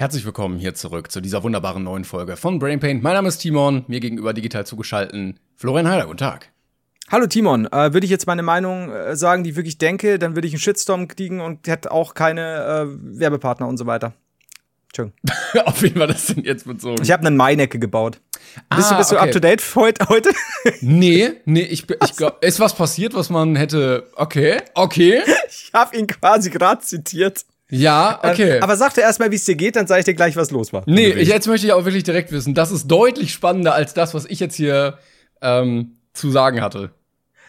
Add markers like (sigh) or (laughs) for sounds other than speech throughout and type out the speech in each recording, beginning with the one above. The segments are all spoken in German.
Herzlich willkommen hier zurück zu dieser wunderbaren neuen Folge von Brain Pain. Mein Name ist Timon, mir gegenüber digital zugeschalten Florian Heider. Guten Tag. Hallo Timon, äh, würde ich jetzt meine Meinung äh, sagen, die ich wirklich denke, dann würde ich einen Shitstorm kriegen und hätte auch keine äh, Werbepartner und so weiter. Entschuldigung. (laughs) Auf jeden Fall das denn jetzt bezogen. Ich habe eine Mainecke gebaut. bist Ah, du, bist du okay. up to date heute? heute? (laughs) Nee, nee, ich, ich glaube, ist was passiert, was man hätte. Okay, okay. (laughs) ich habe ihn quasi gerade zitiert. Ja, okay. Ähm, aber sag dir erstmal, wie es dir geht, dann sage ich dir gleich, was los war. nee, ich, jetzt möchte ich auch wirklich direkt wissen. Das ist deutlich spannender als das, was ich jetzt hier ähm, zu sagen hatte.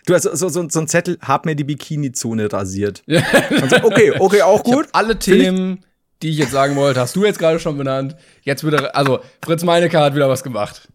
Du hast so, so, so ein Zettel, hab mir die Bikini-Zone rasiert. (laughs) Und so, okay, okay, auch gut. alle Themen, die ich jetzt sagen wollte, hast du jetzt gerade schon benannt. Jetzt wieder, also Fritz Meinecke hat wieder was gemacht.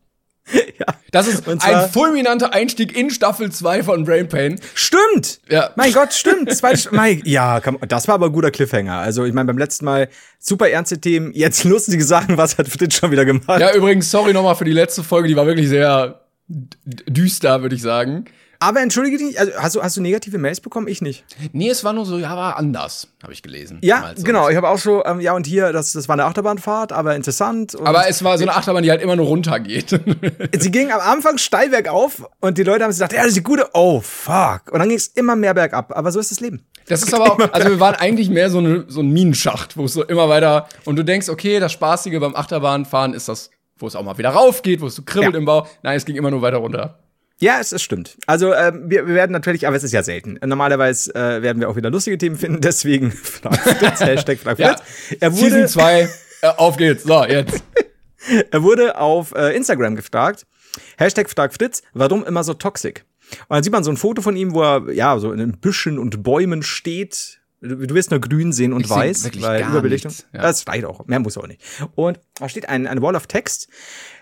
(laughs) Ja. Das ist ein fulminanter Einstieg in Staffel 2 von Brain Pain. Stimmt! Ja. Mein Gott, stimmt. (laughs) Zweite, mein, ja, komm, das war aber ein guter Cliffhanger. Also, ich meine, beim letzten Mal super ernste Themen, jetzt (laughs) lustige Sachen, was hat Fritz schon wieder gemacht? Ja, übrigens, sorry nochmal für die letzte Folge, die war wirklich sehr düster, würde ich sagen. Aber entschuldige dich, also, hast, du, hast du negative Mails bekommen? Ich nicht. Nee, es war nur so, ja, war anders, habe ich gelesen. Ja, genau. Ich habe auch so, ähm, ja, und hier, das, das war eine Achterbahnfahrt, aber interessant. Aber es war so eine Achterbahn, die halt immer nur runtergeht. (laughs) sie ging am Anfang steil bergauf und die Leute haben sich gedacht, ja, das ist die gute, oh, fuck. Und dann ging es immer mehr bergab. Aber so ist das Leben. Das ist aber auch, also wir waren eigentlich mehr so, eine, so ein Minenschacht, wo es so immer weiter, und du denkst, okay, das Spaßige beim Achterbahnfahren ist das, wo es auch mal wieder raufgeht, wo es so kribbelt Ja. im Bau. Nein, es ging immer nur weiter runter. Ja, es, es stimmt. Also ähm, wir, wir werden natürlich, aber es ist ja selten. Normalerweise äh, werden wir auch wieder lustige Themen finden, deswegen (laughs) frag Fritz, (laughs) Hashtag frag Ja. Fritz. Er Season wurde, 2, äh, auf geht's. So, jetzt. (laughs) er wurde auf äh, Instagram gefragt, Hashtag frag Fritz, warum immer so toxic? Und dann sieht man so ein Foto von ihm, wo er ja so in den Büschen und Bäumen steht. Du, wirst nur grün sehen und Ich weiß, weil Überbelichtung. ja. Das reicht auch. Mehr muss auch nicht. Und da steht ein, eine Wall of Text,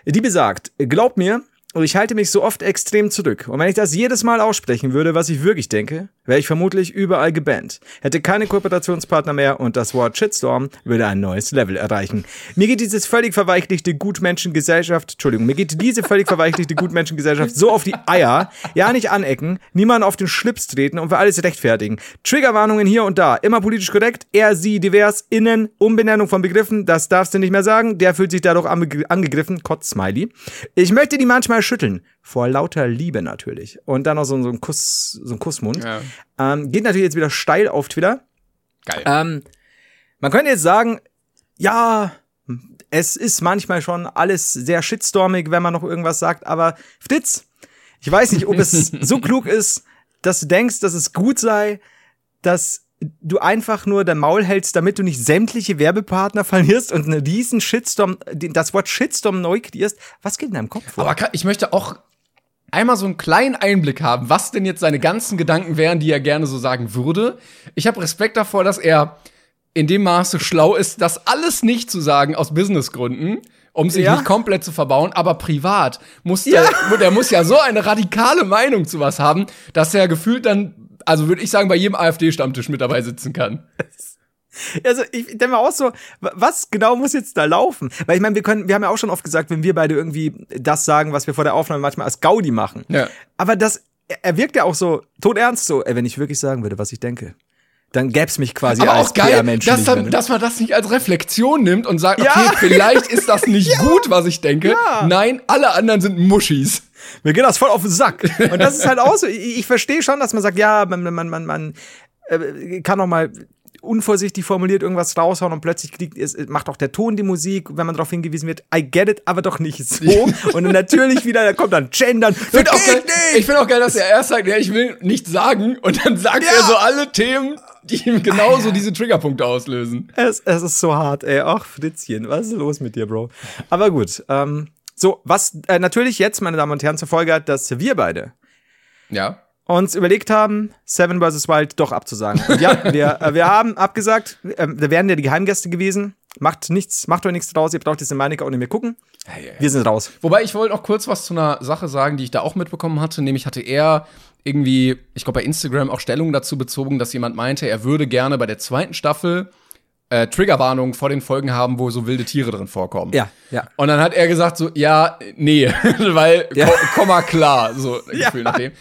die besagt, glaub mir, ich halte mich so oft extrem zurück. Und wenn ich das jedes Mal aussprechen würde, was ich wirklich denke, wäre ich vermutlich überall gebannt. Hätte keine Kooperationspartner mehr und das Wort Shitstorm würde ein neues Level erreichen. Mir geht dieses völlig verweichlichte Gutmenschengesellschaft, Entschuldigung, mir geht diese völlig verweichlichte Gutmenschengesellschaft so auf die Eier, ja nicht anecken, niemanden auf den Schlips treten und für alles rechtfertigen. Triggerwarnungen hier und da, immer politisch korrekt, er, sie, divers, innen, Umbenennung von Begriffen, das darfst du nicht mehr sagen, der fühlt sich dadurch ange angegriffen, Kotz-Smiley. Ich möchte die manchmal schütteln, vor lauter Liebe natürlich. Und dann noch so, so ein Kuss, so ein Kussmund. Ja. Ähm, geht natürlich jetzt wieder steil auf Twitter. Geil. Ähm, man könnte jetzt sagen, ja, es ist manchmal schon alles sehr shitstormig, wenn man noch irgendwas sagt, aber Fritz, ich weiß nicht, ob es (laughs) so klug ist, dass du denkst, dass es gut sei, dass du einfach nur dein Maul hältst, damit du nicht sämtliche Werbepartner (laughs) verlierst und einen riesen Shitstorm, das Wort Shitstorm neu kreierst. Was geht in deinem Kopf vor? Aber kann, ich möchte auch einmal so einen kleinen Einblick haben, was denn jetzt seine ganzen Gedanken wären, die er gerne so sagen würde. Ich habe Respekt davor, dass er in dem Maße schlau ist, das alles nicht zu sagen aus Businessgründen, um sich Ja. nicht komplett zu verbauen, aber privat muss Ja. der, (laughs) der muss ja so eine radikale Meinung zu was haben, dass er gefühlt dann, also würde ich sagen, bei jedem AfD-Stammtisch mit dabei sitzen kann. Also ich denke mal auch so, wa- was genau muss jetzt da laufen? Weil ich meine, wir können, wir haben ja auch schon oft gesagt, wenn wir beide irgendwie das sagen, was wir vor der Aufnahme manchmal als Gaudi machen. Ja. Aber das, er- wirkt ja auch so todernst so, wenn ich wirklich sagen würde, was ich denke, dann gäb's mich quasi Aber als auch geil, PR-Mensch dass, dann, ne? dass man das nicht als Reflexion nimmt und sagt, Ja. okay, vielleicht ist das nicht (laughs) gut, was ich denke. Ja. Nein, alle anderen sind Muschis. Mir geht das voll auf den Sack. Und das ist halt (laughs) auch so, ich, ich verstehe schon, dass man sagt, ja, man, man, man, man äh, kann auch mal unvorsichtig formuliert irgendwas raushauen und plötzlich kriegt es macht auch der Ton die Musik, wenn man darauf hingewiesen wird. I get it, aber doch nicht so. und dann natürlich wieder, da kommt dann Gendern. Ich finde auch, geil- ich find auch geil, dass er erst sagt, ja, ich will nichts sagen und dann sagt Ja. er so alle Themen, die ihm genauso diese Triggerpunkte auslösen. Es, es ist so hart, ey. Ach, Fritzchen, was ist los mit dir, Bro? Aber gut, ähm, so, was äh, natürlich jetzt, meine Damen und Herren, zur Folge hat, dass wir beide Ja. Uns überlegt haben, Seven vs. Wild doch abzusagen. Und ja, (laughs) wir, äh, wir haben abgesagt, äh, da wären ja die Geheimgäste gewesen. Macht nichts, macht euch nichts draus, ihr braucht diese Meinung auch nicht mehr gucken. Wir sind raus. Wobei ich wollte noch kurz was zu einer Sache sagen, die ich da auch mitbekommen hatte. Nämlich hatte er irgendwie, ich glaube bei Instagram auch Stellung dazu bezogen, dass jemand meinte, er würde gerne bei der zweiten Staffel äh, Triggerwarnungen vor den Folgen haben, wo so wilde Tiere drin vorkommen. Ja, ja. Und dann hat er gesagt so, ja, nee, (laughs) weil Ja. ko komm mal klar, so (laughs) Ja. Gefühl nach dem.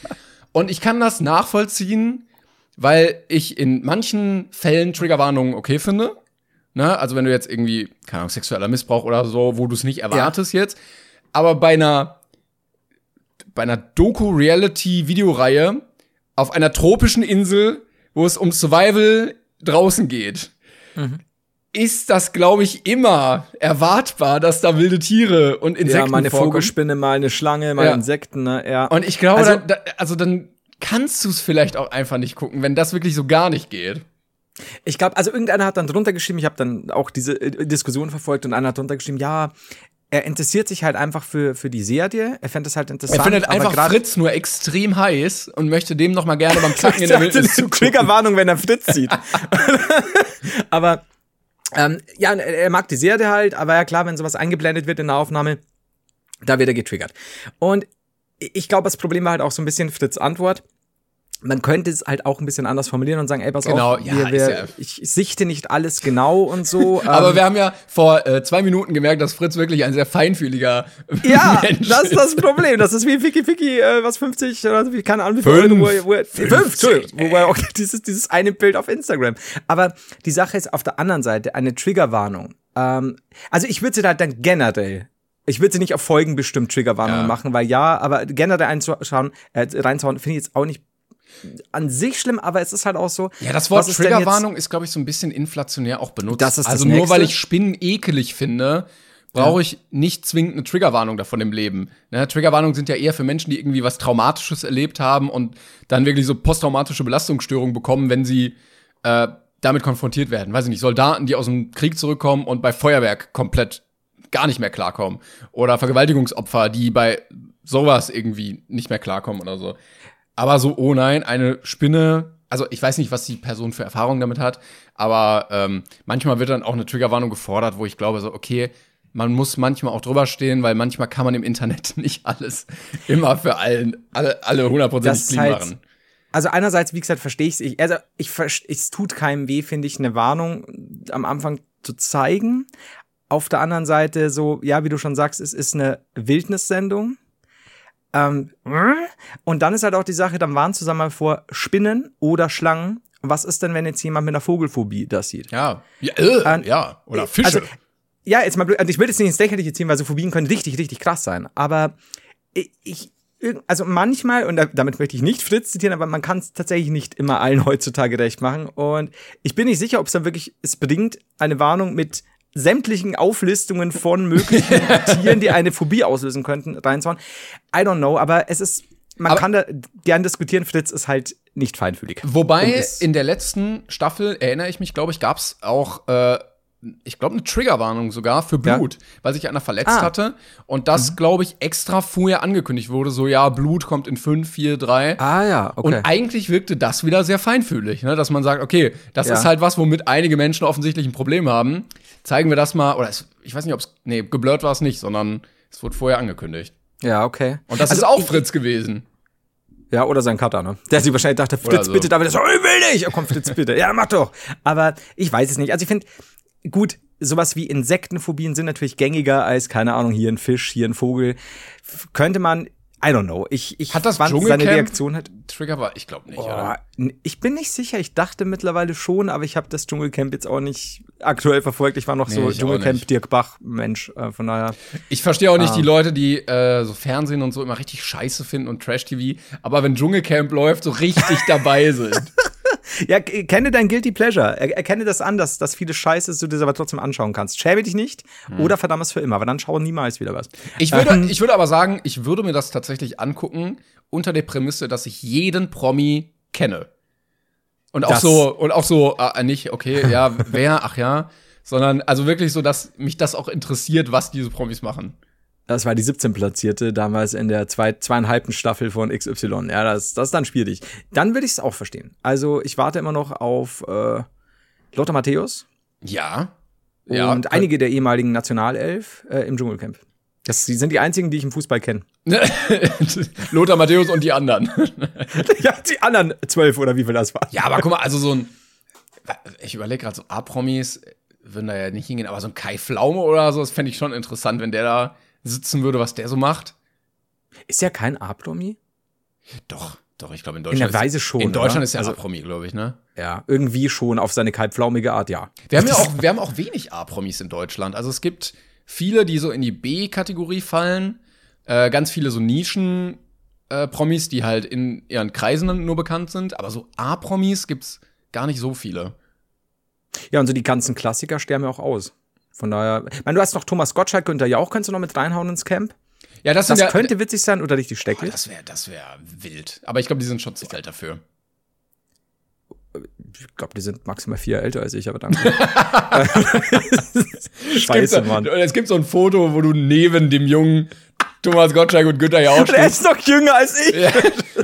Und ich kann das nachvollziehen, weil ich in manchen Fällen Triggerwarnungen okay finde. Ne? Also wenn du jetzt irgendwie, keine Ahnung, sexueller Missbrauch oder so, wo du es nicht erwartest jetzt. Aber bei einer, bei einer Doku-Reality-Videoreihe auf einer tropischen Insel, wo es um Survival draußen geht, ist das, glaube ich, immer erwartbar, dass da wilde Tiere und Insekten ja, mal eine vorkommen. Vogelspinne, mal eine Schlange, mal Ja. Insekten, ne? Ja. Und ich glaube, Also- da, also dann kannst du es vielleicht auch einfach nicht gucken, wenn das wirklich so gar nicht geht. Ich glaube, also irgendeiner hat dann drunter geschrieben, ich habe dann auch diese äh, Diskussion verfolgt und einer hat drunter geschrieben, ja, er interessiert sich halt einfach für, für die Serie, er fände das halt interessant. Er findet einfach Fritz nur extrem heiß und möchte dem noch mal gerne beim (laughs) Zacken in der Wildnis zugucken. Triggerwarnung, wenn er Fritz sieht. (laughs) aber ähm, ja, er mag die Serie halt, aber ja klar, wenn sowas eingeblendet wird in der Aufnahme, da wird er getriggert. Und ich glaube, das Problem war halt auch so ein bisschen Fritz Antwort. Man könnte es halt auch ein bisschen anders formulieren und sagen, ey, pass Genau, auf, ja, wir, ist wir, ja- ich sichte nicht alles genau und so. (laughs) Aber ähm, wir haben ja vor äh, zwei Minuten gemerkt, dass Fritz wirklich ein sehr feinfühliger (laughs) Ja, Mensch das ist das Problem. Das ist wie Ficky Ficky, äh, was 50 oder wie, keine Ahnung, wie Fünf. Euro, wo wo fünf, 50, Entschuldigung, wo auch dieses, dieses eine Bild auf Instagram. Aber die Sache ist auf der anderen Seite eine Triggerwarnung. Ähm, also ich würde sie halt dann generell, ich würde sie nicht auf Folgen bestimmt Triggerwarnungen Ja. machen, weil ja, aber generell einzuschauen, äh, reinzuhauen, finde ich jetzt auch nicht an sich schlimm, aber es ist halt auch so. Ja, das Wort Triggerwarnung ist, glaube ich, so ein bisschen inflationär auch benutzt. Das ist das also nur Nächste. weil ich Spinnen ekelig finde, brauche ich nicht zwingend eine Triggerwarnung davon im Leben. Ne? Triggerwarnungen sind ja eher für Menschen, die irgendwie was Traumatisches erlebt haben und dann wirklich so posttraumatische Belastungsstörungen bekommen, wenn sie äh, damit konfrontiert werden. Weiß ich nicht, Soldaten, die aus dem Krieg zurückkommen und bei Feuerwerk komplett gar nicht mehr klarkommen. Oder Vergewaltigungsopfer, die bei sowas irgendwie nicht mehr klarkommen oder so. Aber so, oh nein, eine Spinne. Also ich weiß nicht, was die Person für Erfahrungen damit hat, aber ähm, manchmal wird dann auch eine Triggerwarnung gefordert, wo ich glaube, so, okay, man muss manchmal auch drüber stehen, weil manchmal kann man im Internet (laughs) nicht alles immer für allen, alle, alle 100% Das ist clean halt- machen. Also einerseits, wie gesagt, verstehe ich es. Also ich, es tut keinem weh, finde ich, eine Warnung am Anfang zu zeigen. Auf der anderen Seite so, ja, wie du schon sagst, es ist eine Wildnissendung. Ähm, und dann ist halt auch die Sache, dann waren zusammen mal vor Spinnen oder Schlangen. Was ist denn, wenn jetzt jemand mit einer Vogelphobie das sieht? Ja, ja, äh, Ähm, ja. oder Fische. Also, ja, jetzt mal blöd, also ich will jetzt nicht ins Lächerliche ziehen, weil so Phobien können richtig, richtig krass sein. Aber ich, also manchmal, und da- damit möchte ich nicht Fritz zitieren, aber man kann es tatsächlich nicht immer allen (laughs) heutzutage recht machen. Und ich bin nicht sicher, ob es dann wirklich es bringt, eine Warnung mit sämtlichen Auflistungen von möglichen (laughs) Tieren, die eine Phobie auslösen könnten, reinzuhauen. I don't know, aber es ist, man Aber- kann da gern diskutieren, Fritz ist halt nicht feinfühlig. Wobei in der letzten Staffel, erinnere ich mich, glaube ich, gab es auch, äh, ich glaube, eine Triggerwarnung sogar für Ja. Blut, weil sich einer verletzt Ah. hatte. Und das, glaube ich, extra vorher angekündigt wurde. So, ja, Blut kommt in 5, 4, 3. Ah ja, Und eigentlich wirkte das wieder sehr feinfühlig, ne? dass man sagt, okay, das Ja. ist halt was, womit einige Menschen offensichtlich ein Problem haben. Zeigen wir das mal, oder es, ich weiß nicht, ob es, nee, geblurrt war es nicht, sondern es wurde vorher angekündigt. ja, okay. Und das Also ist auch Fritz gewesen. Ja, oder sein Cutter, ne? Der sich wahrscheinlich dachte, Fritz, so. bitte, da wird so, ich will nicht. Oh, komm, Fritz, bitte. Ja, mach doch. Aber ich weiß es nicht. Also ich finde, gut, sowas wie Insektenphobien sind natürlich gängiger als, keine Ahnung, hier ein Fisch, hier ein Vogel. F könnte man, I don't know. Ich, ich Hat das fand seine Reaktion halt. Trigger war, ich glaube nicht, Oh, oder? ich bin nicht sicher. Ich dachte mittlerweile schon, aber ich habe das Dschungelcamp jetzt auch nicht aktuell verfolgt. Ich war noch Nee, so Dschungelcamp. Dirk Bach Mensch. Äh, von daher. Ich verstehe auch nicht Ah. die Leute, die äh, so Fernsehen und so immer richtig scheiße finden und Trash-TV, aber wenn Dschungelcamp läuft, so richtig dabei sind. (laughs) (laughs) Ja, kenne dein Guilty Pleasure. Er, erkenne das an, dass, dass viele Scheiße ist, du dir das aber trotzdem anschauen kannst. Schäme dich nicht oder verdammt es für immer, aber dann schau niemals wieder was. Ich würde, ich würde aber sagen, ich würde mir das tatsächlich angucken, unter der Prämisse, dass ich jeden Promi kenne. Und auch Das- so, und auch so, äh, nicht, okay, ja, (laughs) wer, ach ja, sondern also wirklich so, dass mich das auch interessiert, was diese Promis machen. Das war die 17 Platzierte damals in der zwei, zweieinhalbten Staffel von XY. Ja, das, das ist dann schwierig. Dann würde ich es auch verstehen. Also ich warte immer noch auf äh, Lothar Matthäus Ja. und ja, einige der ehemaligen Nationalelf äh, im Dschungelcamp. Das die sind die einzigen, die ich im Fußball kenne. (laughs) Lothar Matthäus und die anderen. (laughs) ja, die anderen zwölf oder wie viel das war. Ja, aber guck mal, also so ein. Ich überlege gerade, so A-Promis würden da ja nicht hingehen, aber so ein Kai Pflaume oder so, das fände ich schon interessant, wenn der da sitzen würde, was der so macht. Ist ja kein A-Promi? Doch, doch, ich glaube in In Deutschland. der Weise ist, schon. In Deutschland oder? ist er also, A-Promi, glaube ich, ne? ja, irgendwie schon auf seine kaltpflaumige Art, ja. Wir haben ja auch, wir haben auch wenig A-Promis in Deutschland. Also es gibt viele, die so in die B-Kategorie fallen, äh, ganz viele so Nischen. Äh, Promis, die halt in ihren Kreisen nur bekannt sind, aber so A-Promis gibt's gar nicht so viele. Ja, und so die ganzen Klassiker sterben ja auch aus. Von daher, ich meine, du hast noch Thomas Gottschalk, könnte ja auch, kannst du noch mit reinhauen ins Camp? Ja, das, Das ja, könnte witzig sein oder richtig steckig. das wäre das wär wild. Aber ich glaube, die sind schon zu alt dafür. Ich glaube, die sind maximal vier Jahre älter als ich, aber danke. (laughs) Es Scheiße, gibt, Mann. So, es gibt so ein Foto, wo du neben dem jungen Thomas Gottschalk und Günther ja auch Der stehst. ist noch jünger als ich. Ja.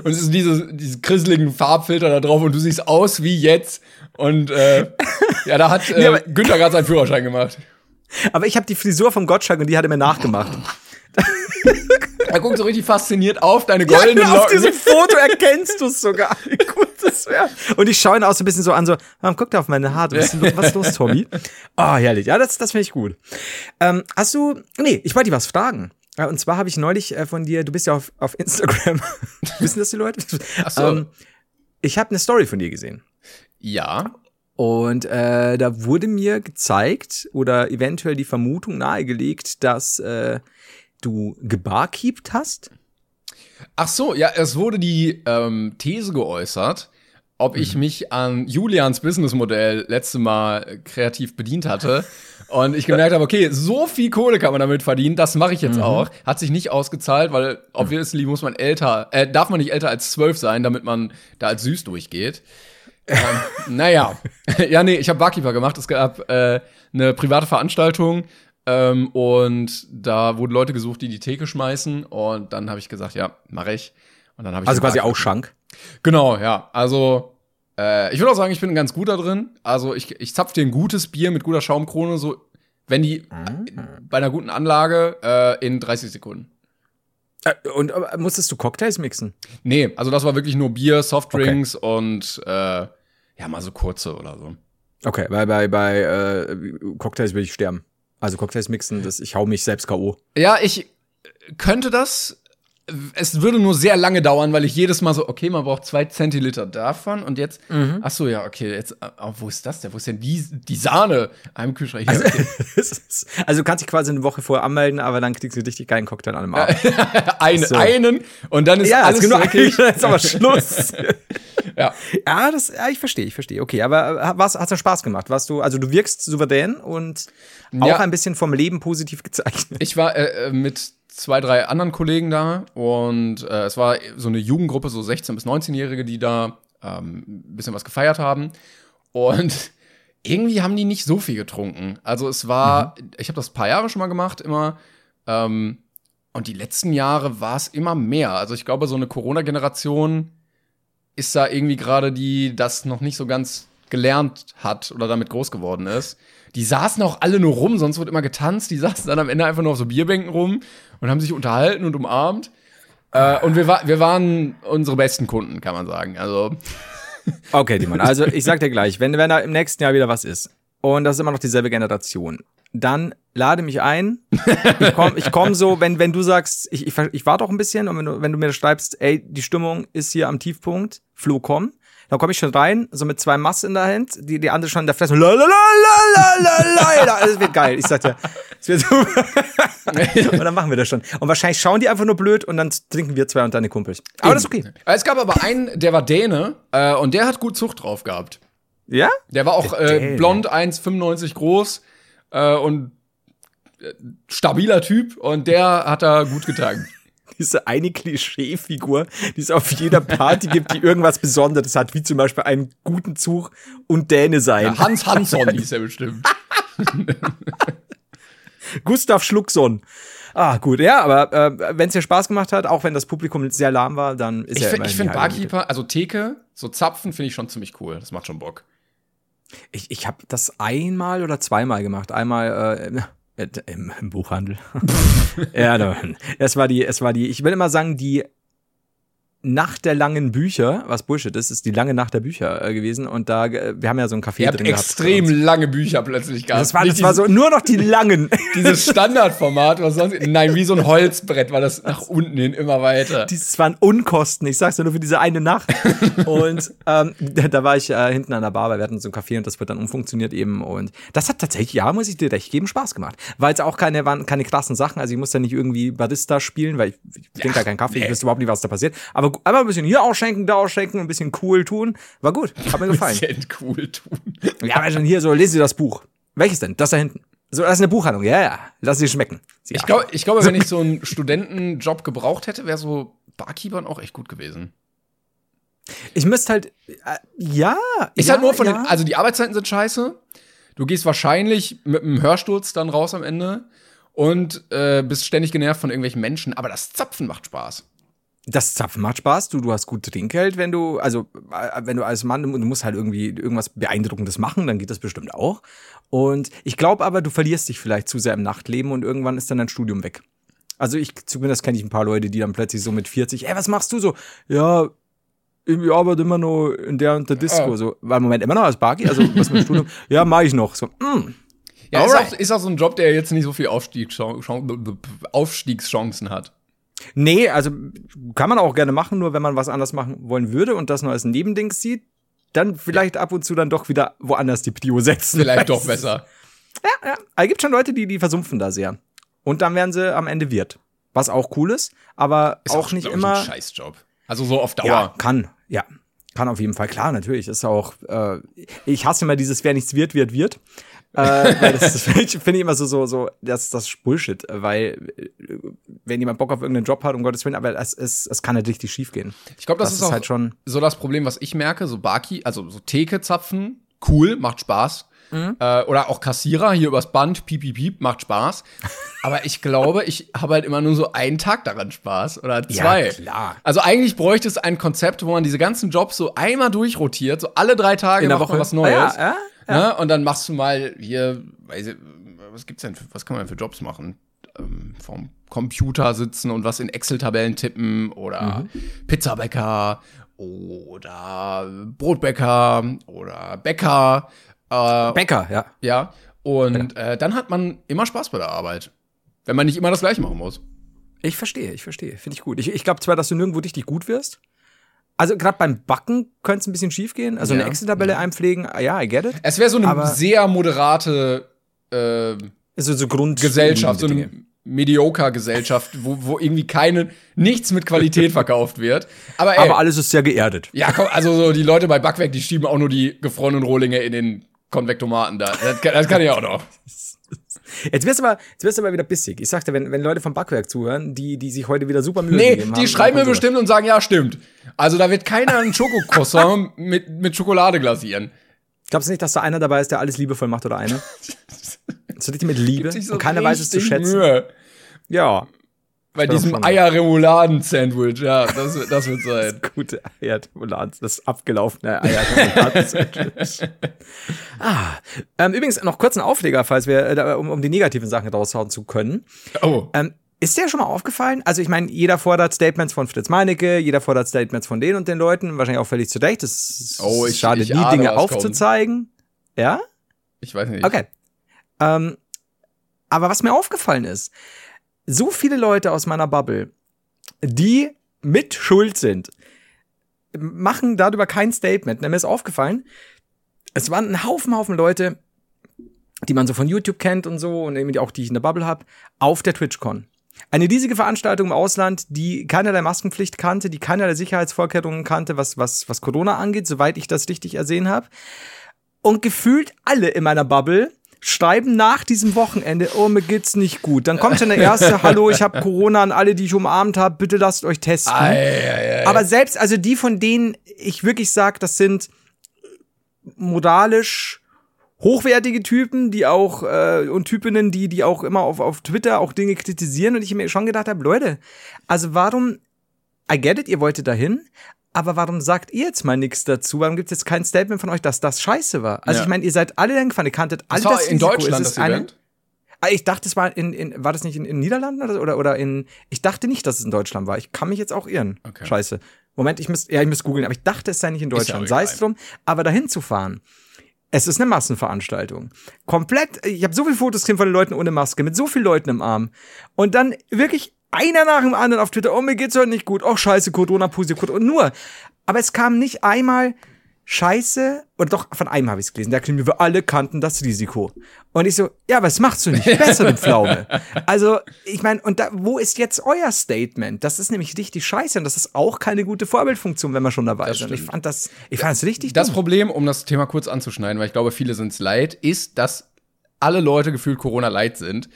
Und es ist diese, diese grisseligen Farbfilter da drauf und du siehst aus wie jetzt. Und äh, ja, da hat äh, Nee, Günther gerade seinen Führerschein gemacht. Aber ich habe die Frisur vom Gottschalk und die hat er mir nachgemacht. (laughs) Er guckt so richtig fasziniert auf deine goldenen Ja, auf Locken. diesem Foto erkennst du es sogar. Wie gut das wäre. Und ich schaue ihn auch so ein bisschen so an, so, warum guckt er auf meine Haare? Was ist, los, Tommy? Oh, (laughs) herrlich. Ja, das, das finde ich gut. Ähm, hast du, nee, ich wollte dir was fragen. Und zwar habe ich neulich äh, von dir, du bist ja auf, auf Instagram. (laughs) Wissen das die Leute? Ach so. Ähm, ich habe eine Story von dir gesehen. Ja. Und äh, da wurde mir gezeigt oder eventuell die Vermutung nahegelegt, dass äh, du gebarkeept hast. Ach so, ja, es wurde die ähm, These geäußert, ob ich Mhm. mich an Julians Businessmodell letzte Mal äh, kreativ bedient hatte. Und ich gemerkt habe, okay, so viel Kohle kann man damit verdienen, das mache ich jetzt Mhm. auch. Hat sich nicht ausgezahlt, weil obviously muss man älter, äh, darf man nicht älter als zwölf sein, damit man da als süß durchgeht. Ähm, naja, (laughs) ja, nee, ich habe Barkeeper gemacht. Es gab äh, eine private Veranstaltung ähm, und da wurden Leute gesucht, die die Theke schmeißen. Und dann habe ich gesagt, ja, mache ich. Und dann habe ich Also quasi Barkeeper- auch Schank. Genau, ja. Also äh, ich würde auch sagen, ich bin ganz gut da drin. Also ich, ich zapf dir ein gutes Bier mit guter Schaumkrone, so wenn die bei einer guten Anlage äh, in 30 Sekunden. Äh, Und äh, musstest du Cocktails mixen? Nee, also das war wirklich nur Bier, Softdrinks und äh, ja, mal so kurze oder so. Okay, weil bei, bei äh, Cocktails will ich sterben. Also Cocktails mixen, das, ich hau mich selbst K.O. Ja, ich könnte das. Es würde nur sehr lange dauern, weil ich jedes Mal so, okay, man braucht zwei Zentiliter davon und jetzt, ach so, ja, okay, jetzt, oh, wo ist das denn? Wo ist denn die, die Sahne? Einem Kühlschrank. Ja, okay. (laughs) Also du kannst dich quasi eine Woche vorher anmelden, aber dann kriegst du einen richtig geilen Cocktail an einem (laughs) Abend. Eine, So. einen und dann ist ja, alles genug. (laughs) dreckig. Jetzt ist aber Schluss. Ja. ja, (laughs) das, ja, ich verstehe, ich verstehe. Okay, aber äh, was hat's dir Spaß gemacht? Warst du, also du wirkst souverän und auch Ja. ein bisschen vom Leben positiv gezeichnet. Ich war äh, äh, mit zwei, drei anderen Kollegen da und äh, es war so eine Jugendgruppe, so 16- bis 19-Jährige, die da ähm, ein bisschen was gefeiert haben. Und (laughs) irgendwie haben die nicht so viel getrunken. Also es war, ich habe das ein paar Jahre schon mal gemacht, immer. Ähm, und die letzten Jahre war es immer mehr. Also ich glaube, so eine Corona-Generation ist da irgendwie gerade die, das noch nicht so ganz gelernt hat oder damit groß geworden ist. Die saßen auch alle nur rum, sonst wird immer getanzt. Die saßen dann am Ende einfach nur auf so Bierbänken rum und haben sich unterhalten und umarmt. Äh, und wir, war, wir waren unsere besten Kunden, kann man sagen. Also, Okay, Timon, also ich sag dir gleich, wenn, wenn da im nächsten Jahr wieder was ist und das ist immer noch dieselbe Generation, dann lade mich ein. Ich komm, ich komm so, wenn, wenn du sagst, ich, ich, ich warte auch ein bisschen und wenn du, wenn du mir schreibst, ey, die Stimmung ist hier am Tiefpunkt, Flo, komm. Dann komme ich schon rein, so mit zwei Mass in der Hand, die, die andere schon in der Fresse. La, la, la, la, la, la, la. Das wird geil. Ich sag dir, das wird super. (laughs) und dann machen wir das schon. Und wahrscheinlich schauen die einfach nur blöd und dann trinken wir zwei und deine Kumpels. Aber das ist okay. es gab aber einen, der war Däne äh, und der hat gut Zucht drauf gehabt. Ja? Der war auch äh, blond, 1,95 groß äh, und äh, stabiler Typ und der hat da gut getragen. (laughs) diese eine Klischeefigur, die es auf jeder Party gibt, die irgendwas Besonderes hat, wie zum Beispiel einen guten Zug und Däne sein. Hans Hansson (laughs) hieß er bestimmt. (laughs) Gustav Schluckson. Ah, gut, ja, aber äh, wenn es dir Spaß gemacht hat, auch wenn das Publikum sehr lahm war, dann ist Ich, ja find- ich finde. Barkeeper, also Theke, so Zapfen finde ich schon ziemlich cool. Das macht schon Bock. Ich, ich habe das einmal oder zweimal gemacht. Einmal äh, im, im Buchhandel. (laughs) ja, es war die, es war die, ich will immer sagen, die Nacht der langen Bücher, was Bullshit ist, ist die lange Nacht der Bücher äh, gewesen. Und da, äh, wir haben ja so ein Café Ihr habt drin gehabt. extrem lange Bücher plötzlich gehabt. Das war, das war so nur noch die langen. (laughs) dieses, Standardformat, was sonst. Nein, wie so ein Holzbrett war das nach unten hin immer weiter. Dieses waren Unkosten, ich sag's nur für diese eine Nacht. (laughs) Und ähm, da, da war ich äh, hinten an der Bar, weil wir hatten so ein Café und das wird dann umfunktioniert eben. Und das hat tatsächlich, ja, muss ich dir recht geben, Spaß gemacht. Weil es auch keine, waren keine krassen Sachen. Also ich musste nicht irgendwie Barista spielen, weil ich, ich trinke ja keinen Kaffee, ich wüsste überhaupt nicht, was da passiert. Aber gu- einmal ein bisschen hier ausschenken, da ausschenken, ein bisschen cool tun. War gut, hat mir (laughs) gefallen. Bisschen cool tun. ja, weil schon hier so, lese dir das Buch. Welches denn? Das da hinten. So, das ist eine Buchhandlung. Ja, ja. Lass sie schmecken. Sie Ich glaube, ich glaube, wenn ich so einen Studentenjob gebraucht hätte, wäre so Barkeepern auch echt gut gewesen. ich müsste halt, äh, ja. Ist ja, halt nur von ja. den, also die Arbeitszeiten sind scheiße. Du gehst wahrscheinlich mit einem Hörsturz dann raus am Ende und äh, bist ständig genervt von irgendwelchen Menschen, aber das Zapfen macht Spaß. Das Zapfen macht Spaß, du, du hast gut Trinkgeld, wenn du, also äh, wenn du als Mann, du musst halt irgendwie irgendwas Beeindruckendes machen, dann geht das bestimmt auch. Und ich glaube aber, du verlierst dich vielleicht zu sehr im Nachtleben und irgendwann ist dann dein Studium weg. Also ich, zumindest kenne ich ein paar Leute, die dann plötzlich so mit 40, ey, was machst du so? Ja, ich arbeite immer noch in der und der Disco. Oh. So, war Moment immer noch als Barkeep, also was mit dem Studium? (laughs) Ja, mach ich noch. So, mm. Ja, ist auch, ist auch so ein Job, der jetzt nicht so viel Aufstiegschan- Chan- Aufstiegschancen hat. Nee, also kann man auch gerne machen, nur wenn man was anders machen wollen würde und das nur als Nebending sieht, dann vielleicht ab und zu dann doch wieder woanders die Prio setzen. Vielleicht doch besser. Aber es gibt schon Leute, die, die versumpfen da sehr. Und dann werden sie am Ende Wirt. Was auch cool ist, aber Ist auch, nicht glaub ich, immer. ein Scheißjob. Also so auf Dauer. Ja, kann, ja. Kann auf jeden Fall, klar, natürlich. Ist auch, äh, ich hasse immer dieses, wer nichts wird, wird, wird. Äh, weil das, (laughs) finde ich, immer so, so, so, das, das ist Bullshit, weil, äh, wenn jemand Bock auf irgendeinen Job hat, um Gottes Willen, aber es, es, es kann halt richtig schief gehen. Ich glaube, das, Das ist, auch halt schon- so das Problem, was ich merke. So Barkeep, also so Theke zapfen, cool, macht Spaß. Mhm. Äh, oder auch Kassierer hier übers Band, piep, piep, piep, macht Spaß. Aber ich glaube, ich habe halt immer nur so einen Tag daran Spaß oder zwei. klar. Also eigentlich bräuchte es ein Konzept, wo man diese ganzen Jobs so einmal durchrotiert, so alle drei Tage In der Woche. was Neues. Ah, ja, ja, Ne? Und dann machst du mal hier, weiß ich, was gibt's denn, für, was kann man denn für Jobs machen? Ähm, vom Computer sitzen und was in Excel-Tabellen tippen oder Mhm. Pizzabäcker oder Brotbäcker oder Bäcker. Äh, Bäcker, ja. ja. Und äh, dann hat man immer Spaß bei der Arbeit. Wenn man nicht immer das gleiche machen muss. Ich verstehe, ich verstehe. Finde ich gut. Ich, ich glaube zwar, dass du nirgendwo richtig gut wirst. Also gerade beim Backen könnte es ein bisschen schief gehen. Also Ja. eine Excel-Tabelle einpflegen, ah, ja, I get it. Es wäre so eine sehr moderate äh, Also so Grund Gesellschaft, so Dinge. eine Mediocre-Gesellschaft, wo, wo irgendwie keine, nichts mit Qualität verkauft wird. Aber ey, Aber alles ist sehr geerdet. ja, komm, also so die Leute bei Backwerk, die schieben auch nur die gefrorenen Rohlinge in den Konvektomaten da. Das kann, das kann ich auch noch. (laughs) Jetzt wirst du aber, jetzt wirst du aber wieder bissig. Ich sagte, wenn, wenn Leute vom Backwerk zuhören, die, die sich heute wieder super Mühe Nee, gegeben haben. die dann schreiben mir sowas. bestimmt und sagen, ja, stimmt. Also da wird keiner ein Schokocroissant (laughs) mit, mit Schokolade glasieren. Glaubst du nicht, dass da einer dabei ist, der alles liebevoll macht oder eine? (laughs) so richtig mit Liebe. So und keiner weiß es zu schätzen. Mühe. Ja. Bei diesem schon. Eier-Remouladen-Sandwich, ja, das, wird- das wird (laughs) sein. Gute Eiertoleranz, das abgelaufene Eiertoleranz. (laughs) ah, ähm, übrigens noch kurz ein Aufleger, falls wir, äh, um, um die negativen Sachen raushauen zu können. Oh. Ähm, ist dir schon mal aufgefallen? Also ich meine, jeder fordert Statements von Fritz Meinecke, jeder fordert Statements von den und den Leuten, wahrscheinlich auch völlig zu Recht. Es Oh, ich- schadet ich nie, ahne, Dinge was kommt. aufzuzeigen. Ja? Ich weiß nicht. Okay. Ähm, aber was mir aufgefallen ist, so viele Leute aus meiner Bubble, die mit Schuld sind, machen darüber kein Statement. Mir ist aufgefallen, es waren ein Haufen, Haufen Leute, die man so von YouTube kennt und so und irgendwie auch die ich in der Bubble habe, auf der TwitchCon. Eine riesige Veranstaltung im Ausland, die keinerlei Maskenpflicht kannte, die keinerlei Sicherheitsvorkehrungen kannte, was, was, was Corona angeht, soweit ich das richtig ersehen habe. Und gefühlt alle in meiner Bubble schreiben nach diesem Wochenende, oh, mir geht's nicht gut. Dann kommt schon der erste, (laughs) hallo, ich habe Corona an alle, die ich umarmt habe, bitte lasst euch testen. Aber selbst, also die von denen ich wirklich sage, das sind moralisch hochwertige Typen, die auch äh, und Typinnen, die die auch immer auf, auf Twitter auch Dinge kritisieren und ich mir schon gedacht habe, Leute, also warum I get it, ihr wolltet dahin, aber warum sagt ihr jetzt mal nichts dazu? Warum gibt es jetzt kein Statement von euch, dass das scheiße war? Also Ja. ich meine, ihr seid alle dann gefahren, ihr kanntet alle Das war das in Risiko. Deutschland das Event? Ah, Ich dachte, es war in, in war das nicht in, in Niederlanden oder, oder oder in ich dachte nicht, dass es in Deutschland war. Ich kann mich jetzt auch irren. Okay. Scheiße. Moment, ich muss ja, ich muss googeln, aber ich dachte, es sei nicht in Deutschland. sei es drum, aber dahin zu fahren. Es ist eine Massenveranstaltung. Komplett, ich habe so viele Fotos gesehen von den Leuten ohne Maske, mit so vielen Leuten im Arm. Und dann wirklich einer nach dem anderen auf Twitter, oh, mir geht's heute nicht gut, oh, scheiße, Corona, positiv, und nur. Aber es kam nicht einmal Scheiße, oder doch, von einem habe ich es gelesen, der klingt, wir alle kannten das Risiko. Und ich so, ja, was machst du nicht? Besser mit Pflaume. (laughs) Also, ich meine, und da, wo ist jetzt euer Statement? Das ist nämlich richtig scheiße und das ist auch keine gute Vorbildfunktion, wenn wir schon dabei Das sind. Ich fand das, ich fand das richtig Das dumm. Problem, um das Thema kurz anzuschneiden, weil ich glaube, viele sind es leid, ist, dass alle Leute gefühlt Corona leid sind.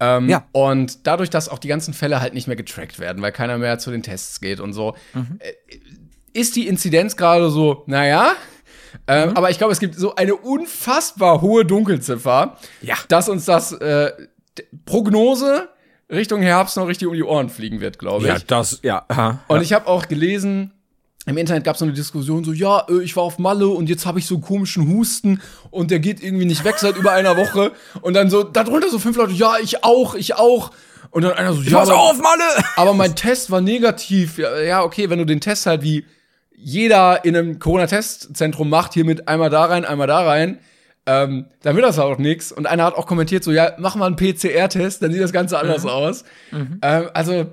Ähm, Ja. Und dadurch, dass auch die ganzen Fälle halt nicht mehr getrackt werden, weil keiner mehr zu den Tests geht und so, Mhm. äh, ist die Inzidenz gerade so, naja. Ähm, Mhm. Aber ich glaube, es gibt so eine unfassbar hohe Dunkelziffer, Ja. dass uns das äh, Prognose Richtung Herbst noch richtig um die Ohren fliegen wird, glaube ich. das, ja. Aha. Und ich habe auch gelesen, im Internet gab es so eine Diskussion, so, ja, äh, ich war auf Malle und jetzt habe ich so einen komischen Husten und der geht irgendwie nicht weg seit über einer Woche. Und dann so, darunter so fünf Leute, ja, ich auch, ich auch. Und dann einer so, ja, Pass aber, auf, Malle! (laughs) aber mein Test war negativ. Ja, ja, okay, wenn du den Test halt wie jeder in einem Corona-Testzentrum macht, hier mit einmal da rein, einmal da rein, ähm, dann wird das halt auch nix. Und einer hat auch kommentiert so, ja, mach mal einen PCR-Test, dann sieht das Ganze anders aus. Ähm, also,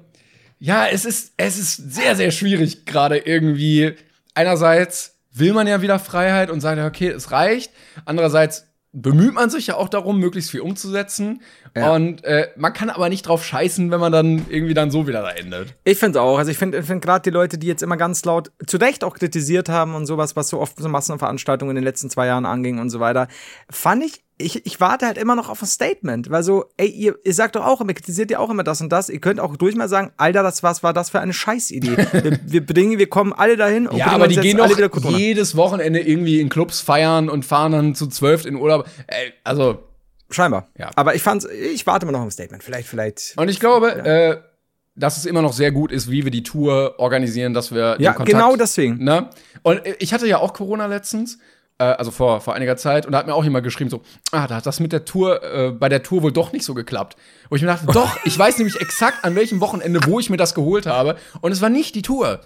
ja, es ist, es ist sehr, sehr schwierig gerade irgendwie. Einerseits will man ja wieder Freiheit und sagt, okay, es reicht. Andererseits bemüht man sich ja auch darum, möglichst viel umzusetzen. Ja. Und äh, man kann aber nicht drauf scheißen, wenn man dann irgendwie dann so wieder da endet. Ich finde auch. Also ich finde ich find gerade die Leute, die jetzt immer ganz laut zu Recht auch kritisiert haben und sowas, was so oft so Massenveranstaltungen in den letzten zwei Jahren anging und so weiter, fand ich, ich, ich warte halt immer noch auf ein Statement. Weil so, ey, ihr, ihr sagt doch auch immer, kritisiert ja auch immer das und das. Ihr könnt auch durch mal sagen, Alter, das was war das für eine Scheißidee. (laughs) wir, wir bringen, wir kommen alle dahin und Ja, aber die gehen alle doch jedes Wochenende irgendwie in Clubs feiern und fahren dann zu zwölf in Urlaub. Ey, also, Scheinbar. Ja. Aber ich fand's, ich warte immer noch auf ein Statement. Vielleicht, vielleicht. und ich glaube, äh, dass es immer noch sehr gut ist, wie wir die Tour organisieren, dass wir den Ja, Kontakt, genau deswegen. Ne? Und ich hatte ja auch Corona letztens, also vor, vor einiger Zeit, und da hat mir auch jemand geschrieben, so, ah, da hat das mit der Tour, äh, bei der Tour wohl doch nicht so geklappt. Wo ich mir dachte, doch, (laughs) ich weiß nämlich exakt, an welchem Wochenende, wo ich mir das geholt habe. Und es war nicht die Tour.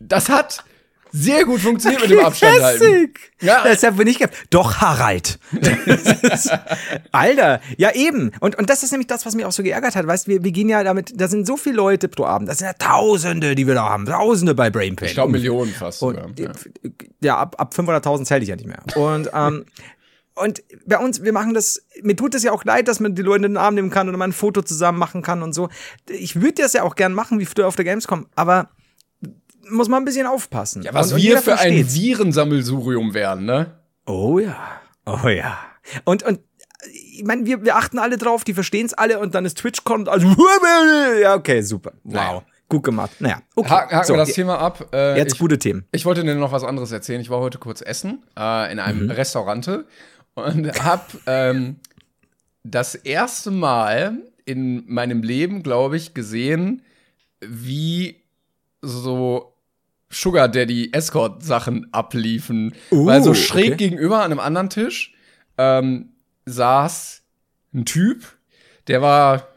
Das hat sehr gut funktioniert mit dem Abstand halten. Ja. Das hat wohl nicht gehabt. Doch, Harald. Ist- (laughs) Alter, ja eben. Und, und das ist nämlich das, was mich auch so geärgert hat. Weißt du, wir, wir gehen ja damit, da sind so viele Leute pro Abend. Das sind ja Tausende, die wir da haben. Tausende bei Brain Pain. Ich glaube, Millionen fast sogar. Und, Ja. ja, ab, ab 500.000 zähle ich ja nicht mehr. Und, ähm, (laughs) und bei uns, wir machen das, mir tut es ja auch leid, dass man die Leute in den Arm nehmen kann oder mal ein Foto zusammen machen kann und so. Ich würde das ja auch gern machen, wie früher auf der Gamescom, aber muss man ein bisschen aufpassen. Ja, was Und- und wir jeder für ein versteht's. Virensammelsurium wären, ne? Oh ja. Oh ja. Und, und ich meine, wir, wir achten alle drauf, die verstehen es alle und dann ist Twitch kommt, also (laughs) ja, okay, super. Wow. Naja. Gut gemacht. Naja, okay. Haken, haken so, wir das Thema ab. Äh, jetzt ich, gute Themen. ich wollte dir noch was anderes erzählen. Ich war heute kurz essen äh, in einem Restaurante und (laughs) hab ähm, das erste Mal in meinem Leben, glaube ich, gesehen, wie so Sugar Daddy Escort Sachen abliefen. Uh, Weil so schräg okay. gegenüber an einem anderen Tisch ähm, saß ein Typ, der war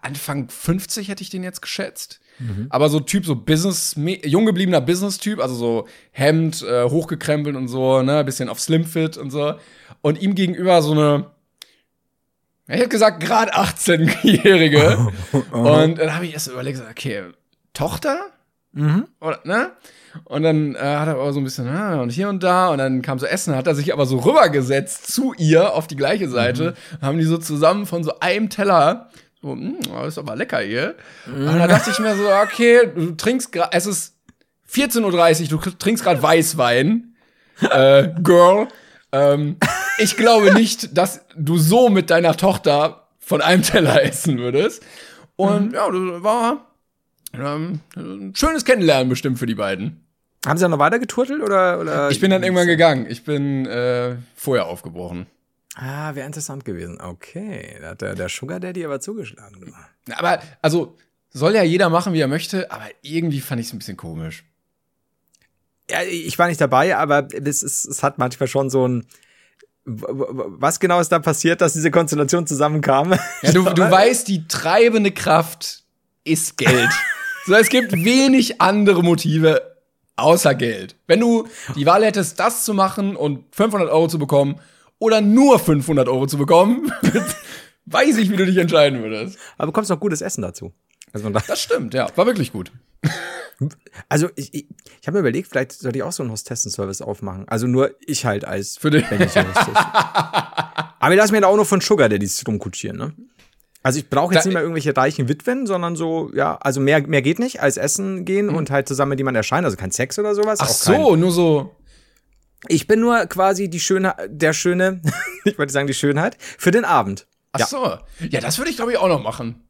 Anfang 50 hätte ich den jetzt geschätzt. Aber so Typ, so Business, jung gebliebener Business-Typ, also so Hemd, äh, hochgekrempelt und so, ne, bisschen auf Slimfit und so. Und ihm gegenüber so eine, ich hätte gesagt, gerade 18-Jährige. (laughs) und dann habe ich erst überlegt, okay, Tochter? Mhm. Oder, ne? Und dann äh, hat er aber so ein bisschen, ah, und hier und da, und dann kam so Essen, hat er sich aber so rübergesetzt zu ihr auf die gleiche Seite, haben die so zusammen von so einem Teller, so, "Mm, das ist aber lecker hier. Und dann dachte ich mir so, okay, du trinkst gerade, es ist 14.30 Uhr, du trinkst gerade Weißwein, (laughs) äh, Girl. Ähm, ich glaube nicht, dass du so mit deiner Tochter von einem Teller (laughs) essen würdest. Und ja, das war ähm, ein schönes Kennenlernen bestimmt für die beiden. Haben sie dann noch weiter geturtelt oder, oder? Ich bin dann irgendwann gegangen. Ich bin äh, vorher aufgebrochen. Ah, wäre interessant gewesen. Okay, da hat der, der Sugar Daddy aber zugeschlagen. du. Aber, also, soll ja jeder machen, wie er möchte, aber irgendwie fand ich es ein bisschen komisch. Ja, ich war nicht dabei, aber es, ist, es hat manchmal schon so ein. Was genau ist da passiert, dass diese Konstellation zusammenkam? Ja, du, du weißt, die treibende Kraft ist Geld. (laughs) so, es gibt wenig andere Motive außer Geld. Wenn du die Wahl hättest, das zu machen und 500 Euro zu bekommen oder nur 500 Euro zu bekommen, (laughs) weiß ich, wie du dich entscheiden würdest. Aber du bekommst noch gutes Essen dazu. Also, man Das stimmt, ja. War wirklich gut. also ich, ich, ich habe mir überlegt, vielleicht sollte ich auch so einen Hostessen-Service aufmachen. Also nur ich halt als Für den-. (laughs) Aber wir lassen mir da auch noch von Sugar Daddies rumkutschieren, ne? Also ich brauche jetzt Da- nicht mehr irgendwelche reichen Witwen, sondern so, ja, also mehr, mehr geht nicht als Essen gehen und halt zusammen mit jemandem erscheinen. Also kein Sex oder sowas. Ach auch kein, so, nur so. Ich bin nur quasi die Schöne, der Schöne, (laughs) ich wollte sagen die Schönheit, für den Abend. Ach Ja. so. Ja, das würde ich, glaube ich, auch noch machen.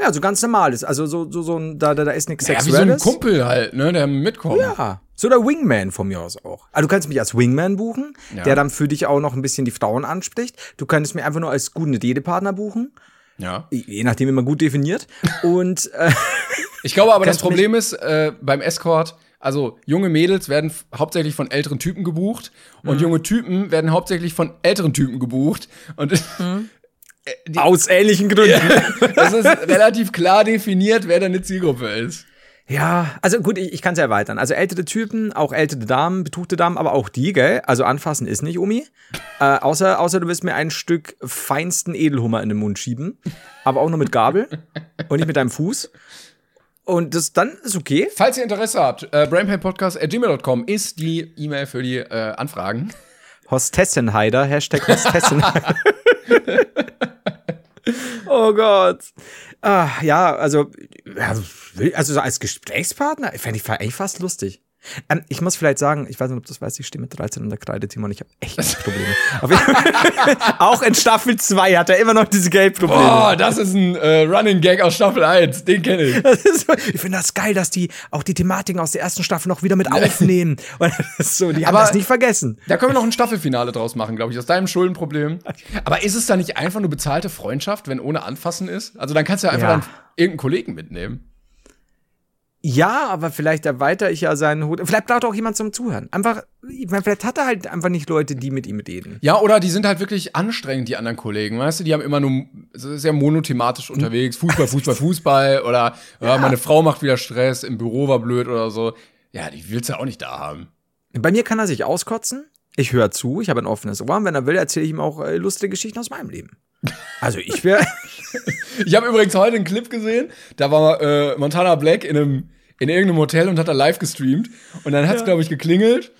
Ja, so ganz normales. Also so, so, so da, da, da ist nichts Ja, wie so ein Sexuelles. Kumpel halt, ne, der mitkommt. Ja. So der Wingman von mir aus auch. Also du kannst mich als Wingman buchen, Ja. der dann für dich auch noch ein bisschen die Frauen anspricht. Du könntest mir einfach nur als guten Redepartner buchen. Ja. Je nachdem, wie man gut definiert. Und äh, Ich glaube aber, das Problem ist, äh, beim Escort, also junge Mädels werden hauptsächlich von älteren Typen gebucht Mhm. und junge Typen werden hauptsächlich von älteren Typen gebucht. Und (laughs) Mhm. aus ähnlichen Gründen. (laughs) es ist relativ klar definiert, wer deine Zielgruppe ist. Ja, also gut, ich, ich kann es erweitern. Also ältere Typen, auch ältere Damen, betuchte Damen, aber auch die, gell? Also anfassen ist nicht, Omi. Äh, außer, außer du willst mir ein Stück feinsten Edelhummer in den Mund schieben. Aber auch nur mit Gabel und nicht mit deinem Fuß. Und das dann ist okay. Falls ihr Interesse habt, äh, brainpainpodcast.gmail.com ist die E-Mail für die äh, Anfragen. Hostessenheider, Hashtag Hostessenheider. (laughs) oh Gott. Ah, ja, also, also so als Gesprächspartner fände ich eigentlich fast lustig. Ähm, ich muss vielleicht sagen, ich weiß nicht, ob du das weißt, ich stehe mit 13 in der Kreide, Timon, ich habe echt (laughs) Probleme. (laughs) Auch in Staffel 2 hat er immer noch diese Geldprobleme. Oh, das ist ein äh, Running Gag aus Staffel 1. Den kenne ich. So, ich finde das geil, dass die auch die Thematiken aus der ersten Staffel noch wieder mit aufnehmen. (laughs) So, die haben Aber- das nicht vergessen. Da können wir noch ein Staffelfinale draus machen, glaube ich, aus deinem Schuldenproblem. Aber ist es da nicht einfach nur bezahlte Freundschaft, wenn ohne Anfassen ist? Also dann kannst du ja einfach Ja. irgendeinen Kollegen mitnehmen. Ja, aber vielleicht erweitere ich ja seinen Hut. Vielleicht braucht auch jemand zum Zuhören. Einfach, ich meine, vielleicht hat er halt einfach nicht Leute, die mit ihm reden. Ja, oder die sind halt wirklich anstrengend, die anderen Kollegen. Weißt du, die haben immer nur sehr monothematisch unterwegs. Fußball, Fußball, Fußball. Oder ja. meine Frau macht wieder Stress, im Büro war blöd oder so. Ja, die willst du ja auch nicht da haben. Bei mir kann er sich auskotzen. Ich höre zu, ich habe ein offenes Ohr. Und wenn er will, erzähle ich ihm auch äh, lustige Geschichten aus meinem Leben. Also ich wäre. (laughs) Ich habe übrigens heute einen Clip gesehen, da war äh, Montana Black in einem in irgendeinem Hotel und hat da live gestreamt und dann hat's es glaube ich geklingelt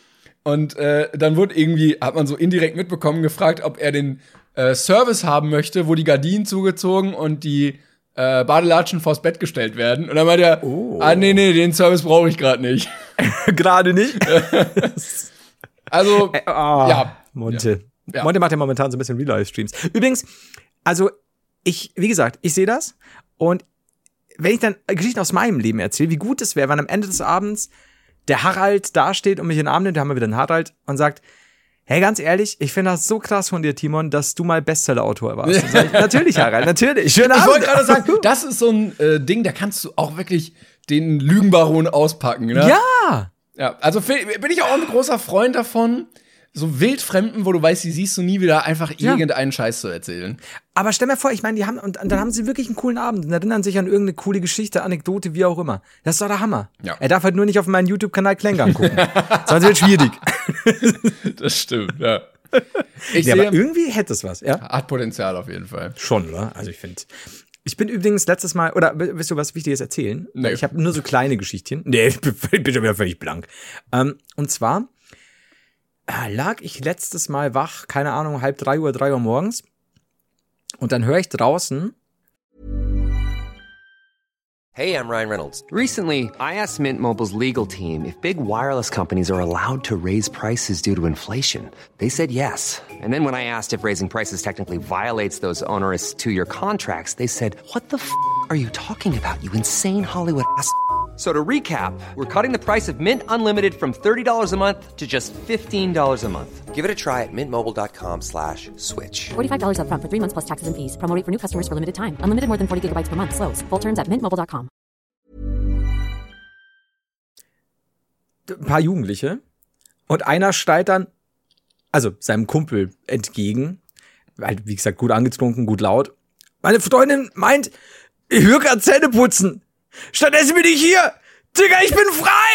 und äh, dann wurde irgendwie hat man so indirekt mitbekommen gefragt, ob er den äh, Service haben möchte, wo die Gardinen zugezogen und die äh, Badelatschen vors Bett gestellt werden und dann meinte er, ah nee nee, den Service brauche ich (laughs) gerade nicht. Gerade (laughs) nicht. Also Ah, ja, Monte. Ja. Monte macht ja momentan so ein bisschen Real-Life-Streams. Übrigens, also ich, wie gesagt, ich sehe das und wenn ich dann Geschichten aus meinem Leben erzähle, wie gut es wäre, wenn am Ende des Abends der Harald dasteht und mich in den Arm nimmt, da haben wir wieder einen Harald und sagt, hey, ganz ehrlich, ich finde das so krass von dir, Timon, dass du mal Bestseller-Autor warst. (laughs) Ich, natürlich, Harald, natürlich. Schönen Ich Abend. wollte gerade sagen, (laughs) das ist so ein äh, Ding, da kannst du auch wirklich den Lügenbaron auspacken. Ne? ja. Ja, also bin ich auch ein großer Freund davon, so Wildfremden, wo du weißt, die siehst du nie wieder, einfach Ja. irgendeinen Scheiß zu erzählen. Aber stell mir vor, ich meine, die haben, und, und dann haben sie wirklich einen coolen Abend und erinnern sich an irgendeine coole Geschichte, Anekdote, wie auch immer. Das ist doch der Hammer. Ja. Er darf halt nur nicht auf meinen YouTube-Kanal Klängern gucken. Sonst wird schwierig. (laughs) Das stimmt, ja. (laughs) Ich Ja, sehe, aber irgendwie hätte es was, ja? hat Potenzial auf jeden Fall. Schon, oder? Also ich finde. Ich bin übrigens letztes Mal, oder willst du was Wichtiges erzählen? Nee. Ich habe nur so kleine Geschichtchen. Nee, (laughs) ich bin, schon wieder völlig blank. Ähm, und zwar lag ich letztes Mal wach, keine Ahnung, halb drei Uhr, drei Uhr morgens. Und dann höre ich draußen, Hey, I'm Ryan Reynolds. Recently, I asked Mint Mobile's legal team if big wireless companies are allowed to raise prices due to inflation. They said yes. And then when I asked if raising prices technically violates those onerous two year contracts, they said, What the f are you talking about, you insane Hollywood ass? So to recap, we're cutting the price of Mint Unlimited from $30 a month to just $15 a month. Give it a try at mintmobile.com slash switch. $45 upfront for three months plus taxes and fees. Promo rate for new customers for limited time. Unlimited more than 40 gigabytes per month. Slows. Full terms at mintmobile.com. ein paar Jugendliche und einer steigt dann, also seinem Kumpel entgegen, halt, wie gesagt, gut angetrunken, gut laut. Meine Freundin meint, ich höre gerade Zähne putzen. Stattdessen bin ich hier. Digga, ich bin frei!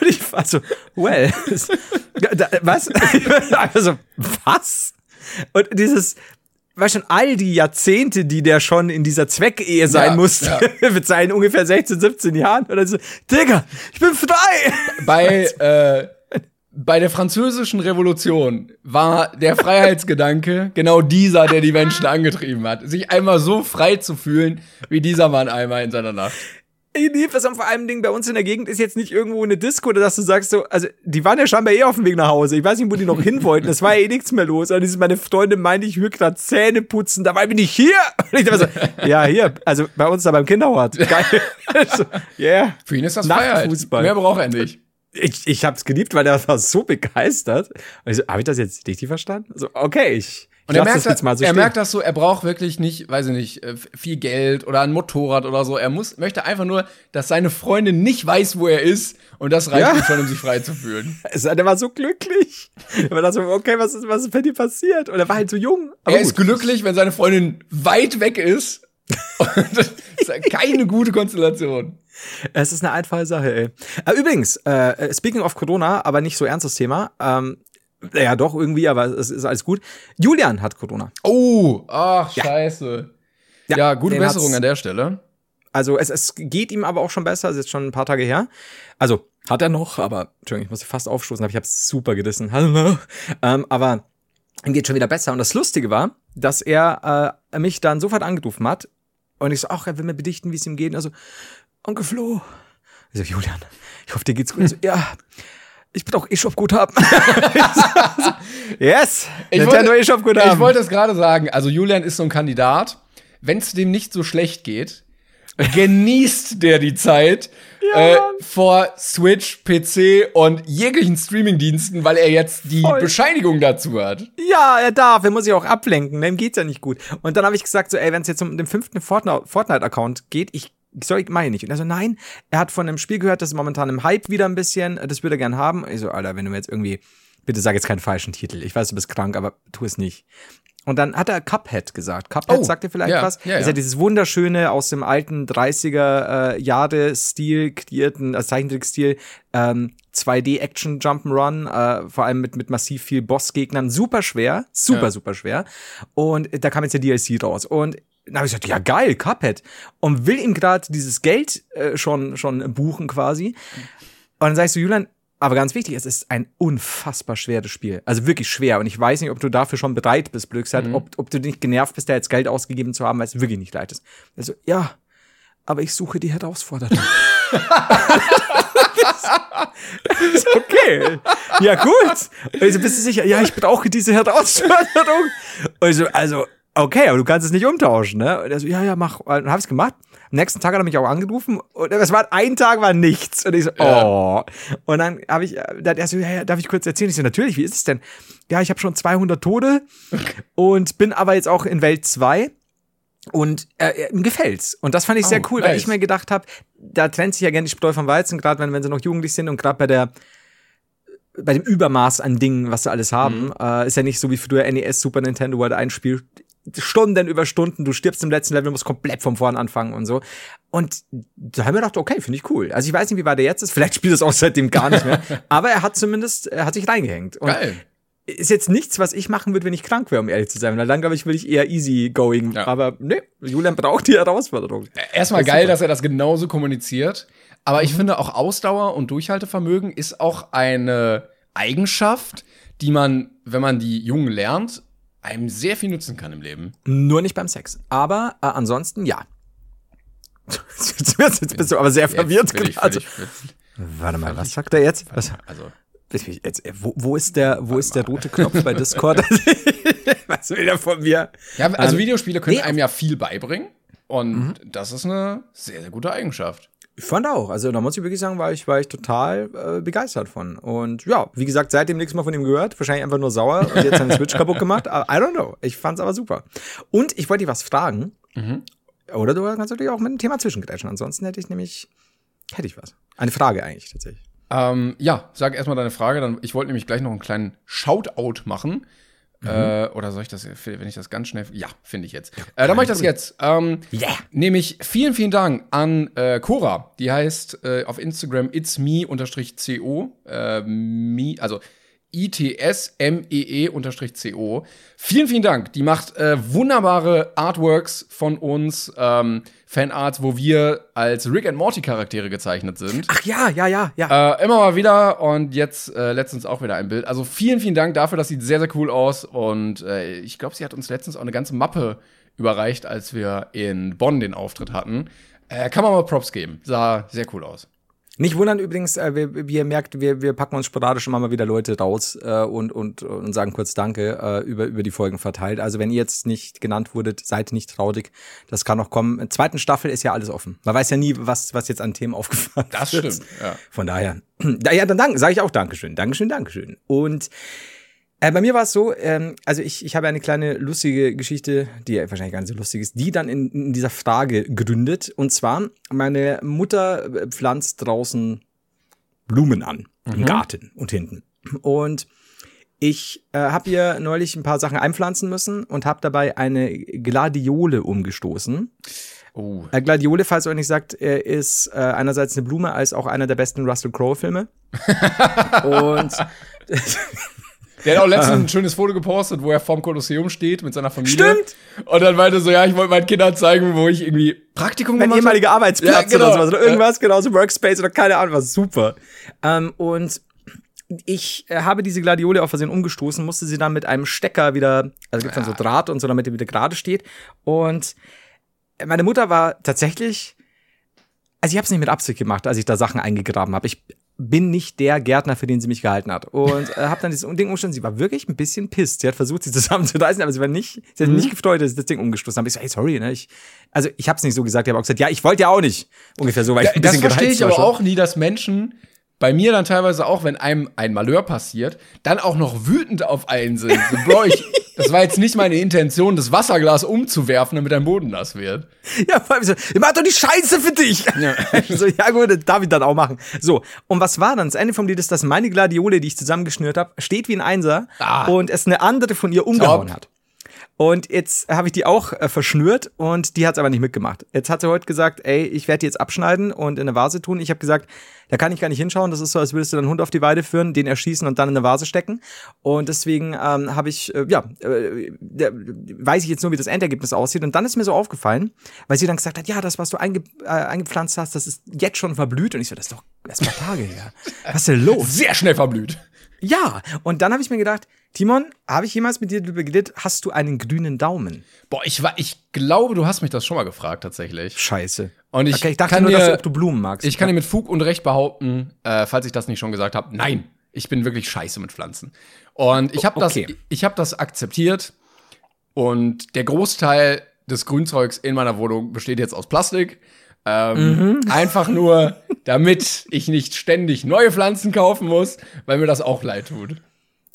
Und ich war so, well, was? (laughs) Also, was? Und dieses, weißt schon, all die Jahrzehnte, die der schon in dieser Zweckehe sein Ja, musste, ja. (laughs) mit seinen ungefähr 16, 17 Jahren, oder so, Digga, ich bin frei! Bei, äh, bei der französischen Revolution war der Freiheitsgedanke (laughs) genau dieser, der die Menschen angetrieben hat. Sich einmal so frei zu fühlen, wie dieser Mann einmal in seiner Nacht. Ich liebe es und vor allem Ding bei uns in der Gegend ist jetzt nicht irgendwo eine Disco, oder dass du sagst so, also die waren ja scheinbar eh auf dem Weg nach Hause. Ich weiß nicht, wo die noch hin wollten. Es war ja eh nichts mehr los. Und dieses, meine Freundin meinte, ich will gerade Zähne putzen, dabei bin ich hier. Und ich dachte so, ja, hier, also bei uns da beim Kinderhort. Geil. (laughs) (laughs) so, yeah. Für ihn ist das Freiheit. Mehr braucht er nicht. Ich, ich hab's geliebt, weil der war so begeistert. Und ich so, habe ich das jetzt richtig verstanden? So, okay, ich, Und er merkt, das jetzt mal so er merkt das so, er braucht wirklich nicht, weiß ich nicht, äh, viel Geld oder ein Motorrad oder so. Er muss, möchte einfach nur, dass seine Freundin nicht weiß, wo er ist. Und das reicht Ja. ihm schon, um sich frei zu fühlen. Es- (laughs) der war so glücklich. Er war da so, okay, was ist, was ist bei dir passiert? Und er war halt so jung. Aber er ist gut. glücklich, wenn seine Freundin weit weg ist. (laughs) Und das ist keine gute Konstellation. Es ist eine einfache Sache, ey. Äh, übrigens, äh, speaking of Corona, aber nicht so ernstes Thema. Ähm, ja, doch, irgendwie, aber es ist alles gut. Julian hat Corona. Oh, ach, scheiße. Ja, gute den Besserung an der Stelle. Also es, es geht ihm aber auch schon besser, ist jetzt schon ein paar Tage her. Also hat er noch, aber Entschuldigung, ich muss fast aufstoßen, aber ich habe super gedissen. (laughs) Hallo. Ähm, aber ihm geht schon wieder besser. Und das Lustige war, dass er äh, mich dann sofort angerufen hat und ich so, ach, er will mir bedichten, wie es ihm geht. Und er so, Onkel Flo. Ich so, Julian, ich hoffe, dir geht's gut. So, ja, ich bin auch E-Shop-Guthaben. (laughs) yes, Nintendo ich E-Shop-Guthaben. wollte es gerade sagen, also Julian ist so ein Kandidat, wenn es dem nicht so schlecht geht, genießt der die Zeit äh, vor Switch, PC und jeglichen Streamingdiensten, weil er jetzt die Voll. Bescheinigung dazu hat. Ja, er darf, er muss sich auch ablenken, dem geht's ja nicht gut. Und dann habe ich gesagt, so, ey, wenn es jetzt um den fünften Fortnite- Fortnite-Account geht, ich soll ich meine nicht. Und er so, nein, er hat von einem Spiel gehört, das ist momentan im Hype wieder ein bisschen, das würde er gern haben. Ich so, Alter, wenn du mir jetzt irgendwie, bitte sag jetzt keinen falschen Titel. Ich weiß, du bist krank, aber tu es nicht. Und dann hat er Cuphead gesagt. Cuphead Oh, sagt dir vielleicht ja, was? ja, Das ist ja. ja dieses wunderschöne, aus dem alten 30er äh, Jahre Stil kreierten, also Zeichentrickstil, ähm, 2D Action Jump'n'Run, äh, vor allem mit, mit massiv viel Bossgegnern. Super schwer, super, Ja. super schwer. Und da kam jetzt der DLC raus. Und dann habe ich gesagt, ja geil, Cuphead. Und will ihm gerade dieses Geld äh, schon, schon buchen quasi. Und dann sagst du, Julian, aber ganz wichtig, es ist ein unfassbar schweres Spiel. Also wirklich schwer. Und ich weiß nicht, ob du dafür schon bereit bist, Blödsinn, Mhm. ob, ob du nicht genervt bist, da jetzt Geld ausgegeben zu haben, weil es wirklich nicht leid ist. Also, ja, aber ich suche die Herausforderung. Ist (laughs) (laughs) okay. Ja, gut. Also bist du sicher? Ja, ich brauche diese Herausforderung. Also, also, okay, aber du kannst es nicht umtauschen, ne? Und er so, ja, ja, mach. Und dann habe ich gemacht. Am nächsten Tag hat er mich auch angerufen und es war ein Tag war nichts und ich so oh und dann habe ich dann er so ja, ja, darf ich kurz erzählen ich so natürlich wie ist es denn ja ich habe schon 200 Tode und bin aber jetzt auch in Welt 2 und äh, ihm gefällt's. Und das fand ich sehr Oh, cool, weil nice. ich mir gedacht habe, da trennt sich ja gerne die Spreu vom Weizen, gerade wenn, wenn sie noch jugendlich sind und gerade bei der bei dem Übermaß an Dingen, was sie alles haben, Mhm. äh, ist ja nicht so wie früher NES, Super Nintendo, wo du ein Spiel Stunden über Stunden, du stirbst im letzten Level, musst komplett von vorn anfangen und so. Und da haben wir gedacht, okay, finde ich cool. Also ich weiß nicht, wie weit er jetzt ist, (laughs) vielleicht spielt es auch seitdem gar nicht mehr, aber er hat zumindest, er hat sich reingehängt. Und Geil. ist jetzt nichts, was ich machen würde, wenn ich krank wäre, um ehrlich zu sein. Weil dann, glaube ich, würde ich eher easy going. Ja. Aber ne, Julian braucht die Herausforderung. Erstmal geil, super. dass er das genauso kommuniziert. Aber ich finde auch Ausdauer und Durchhaltevermögen ist auch eine Eigenschaft, die man, wenn man die Jungen lernt, einem sehr viel nutzen kann im Leben. Nur nicht beim Sex. Aber äh, ansonsten ja. Jetzt, jetzt bist du aber sehr verwirrt Jetzt ich gerade. völlig- Warte mal, was sagt er jetzt? Was, Also, jetzt wo, wo ist der, wo ist der rote Knopf bei Discord? (laughs) (laughs) was will er von mir? ja, also Ähm, Videospiele können nee, einem ja viel beibringen. Und das ist eine sehr, sehr gute Eigenschaft. Ich fand auch. Also da muss ich wirklich sagen, war ich, war ich total äh, begeistert von. Und ja, wie gesagt, seitdem nichts mehr von ihm gehört. Wahrscheinlich einfach nur sauer und jetzt seine Switch kaputt gemacht. Aber I don't know. Ich fand's aber super. Und ich wollte dich was fragen. Oder du kannst natürlich auch mit dem Thema zwischengrätschen. Ansonsten hätte ich nämlich, hätte ich was. Eine Frage eigentlich tatsächlich. Ähm, ja, sag erstmal deine Frage. Dann, ich wollte nämlich gleich noch einen kleinen Shoutout machen. Äh, oder soll ich das, wenn ich das ganz schnell, ja, finde ich jetzt. Äh, dann mache ich das jetzt. Ähm, Yeah. Nämlich vielen, vielen Dank an äh, Cora. Die heißt äh, auf Instagram it's me unterstrich co. Äh, me, also I-T-S-M-E-E unterstrich C-O. Vielen, vielen Dank. Die macht äh, wunderbare Artworks von uns, ähm, Fanarts, wo wir als Rick and Morty Charaktere gezeichnet sind. Ach ja, ja, ja, ja. Äh, immer mal wieder und jetzt äh, letztens auch wieder ein Bild. Also vielen, vielen Dank dafür, das sieht sehr, sehr cool aus. Und äh, ich glaube, sie hat uns letztens auch eine ganze Mappe überreicht, als wir in Bonn den Auftritt hatten. Äh, kann man mal Props geben. Sah sehr cool aus. Nicht wundern übrigens, äh, wir, wie ihr merkt, wir, wir packen uns sporadisch immer mal wieder Leute raus äh, und, und, und sagen kurz Danke äh, über, über die Folgen verteilt. Also wenn ihr jetzt nicht genannt wurdet, seid nicht traurig. Das kann noch kommen. In der zweiten Staffel ist ja alles offen. Man weiß ja nie, was, was jetzt an Themen aufgefallen Das wird. stimmt, ja. Von daher, (clears throat) da, ja, dann danke, sage ich auch Dankeschön. Dankeschön, Dankeschön. Und äh, bei mir war es so, ähm, also ich, ich habe eine kleine lustige Geschichte, die ja wahrscheinlich gar nicht so lustig ist, die dann in, in dieser Frage gründet. Und zwar, meine Mutter äh, pflanzt draußen Blumen an, im Garten und hinten. Und ich äh, habe ihr neulich ein paar Sachen einpflanzen müssen und habe dabei eine Gladiole umgestoßen. Oh. Äh, Gladiole, falls ihr euch nicht sagt, äh, ist äh, einerseits eine Blume als auch einer der besten Russell Crowe-Filme. (laughs) und (laughs) Der hat auch letztens ein schönes Foto gepostet, wo er vorm Kolosseum steht mit seiner Familie. Stimmt. Und dann meinte so, ja, ich wollte meinen Kindern zeigen, wo ich irgendwie Praktikum mein gemacht ehemaliger habe. Arbeitsplatz Ja, genau. oder sowas. Oder irgendwas, genau, so Workspace oder keine Ahnung, was super. Ähm, und ich äh, habe diese Gladiole auf Versehen umgestoßen, musste sie dann mit einem Stecker wieder, also gibt dann so Draht und so, damit die wieder gerade steht. Und meine Mutter war tatsächlich, also ich habe es nicht mit Absicht gemacht, als ich da Sachen eingegraben habe. Ich bin nicht der Gärtner, für den sie mich gehalten hat. Und äh, habe dann dieses Ding umgestoßen. Sie war wirklich ein bisschen pisst. Sie hat versucht, sie zusammenzureißen, aber sie war nicht, sie hat Mhm. nicht gefreut, dass ich das Ding umgestoßen habe. Ich so, hey, sorry, ne? Ich, also ich habe es nicht so gesagt, ich habe auch gesagt, ja, ich wollte ja auch nicht. Ungefähr so, weil ich Ja, ein das bisschen verstehe gereizt ich aber schon. auch nie, dass Menschen bei mir dann teilweise auch, wenn einem ein Malheur passiert, dann auch noch wütend auf einen sind. So, Bro, ich, (laughs) das war jetzt nicht meine Intention, das Wasserglas umzuwerfen, damit dein Boden nass wird. Ja, vor allem so, ihr macht doch die Scheiße für dich. Ja. (laughs) so, ja gut, das darf ich dann auch machen. So, und was war dann? Das Ende vom Lied ist, dass meine Gladiole, die ich zusammengeschnürt habe, steht wie ein Einser Ah. und es eine andere von ihr umgehauen hat. Und jetzt habe ich die auch äh, verschnürt und die hat es aber nicht mitgemacht. Jetzt hat sie heute gesagt, ey, ich werde die jetzt abschneiden und in eine Vase tun. Ich habe gesagt, da kann ich gar nicht hinschauen. Das ist so, als würdest du deinen Hund auf die Weide führen, den erschießen und dann in eine Vase stecken. Und deswegen ähm, habe ich, äh, ja, äh, weiß ich jetzt nur, wie das Endergebnis aussieht. Und dann ist mir so aufgefallen, weil sie dann gesagt hat, ja, das, was du einge äh, eingepflanzt hast, das ist jetzt schon verblüht. Und ich so, das ist doch erst paar Tage her. Was ist denn los? Sehr schnell verblüht. Ja, und dann habe ich mir gedacht, Timon, habe ich jemals mit dir darüber geredet, hast du einen grünen Daumen? Boah, ich war, ich glaube, du hast mich das schon mal gefragt, tatsächlich. Scheiße. Und ich okay, ich dachte kann nur, dir, dass du, ob du Blumen magst. Ich kann dir mit Fug und Recht behaupten, äh, falls ich das nicht schon gesagt habe, nein, ich bin wirklich scheiße mit Pflanzen. Und ich habe das, ich habe das akzeptiert. Und der Großteil des Grünzeugs in meiner Wohnung besteht jetzt aus Plastik. Ähm, Einfach nur, damit ich nicht ständig neue Pflanzen kaufen muss, weil mir das auch leid tut.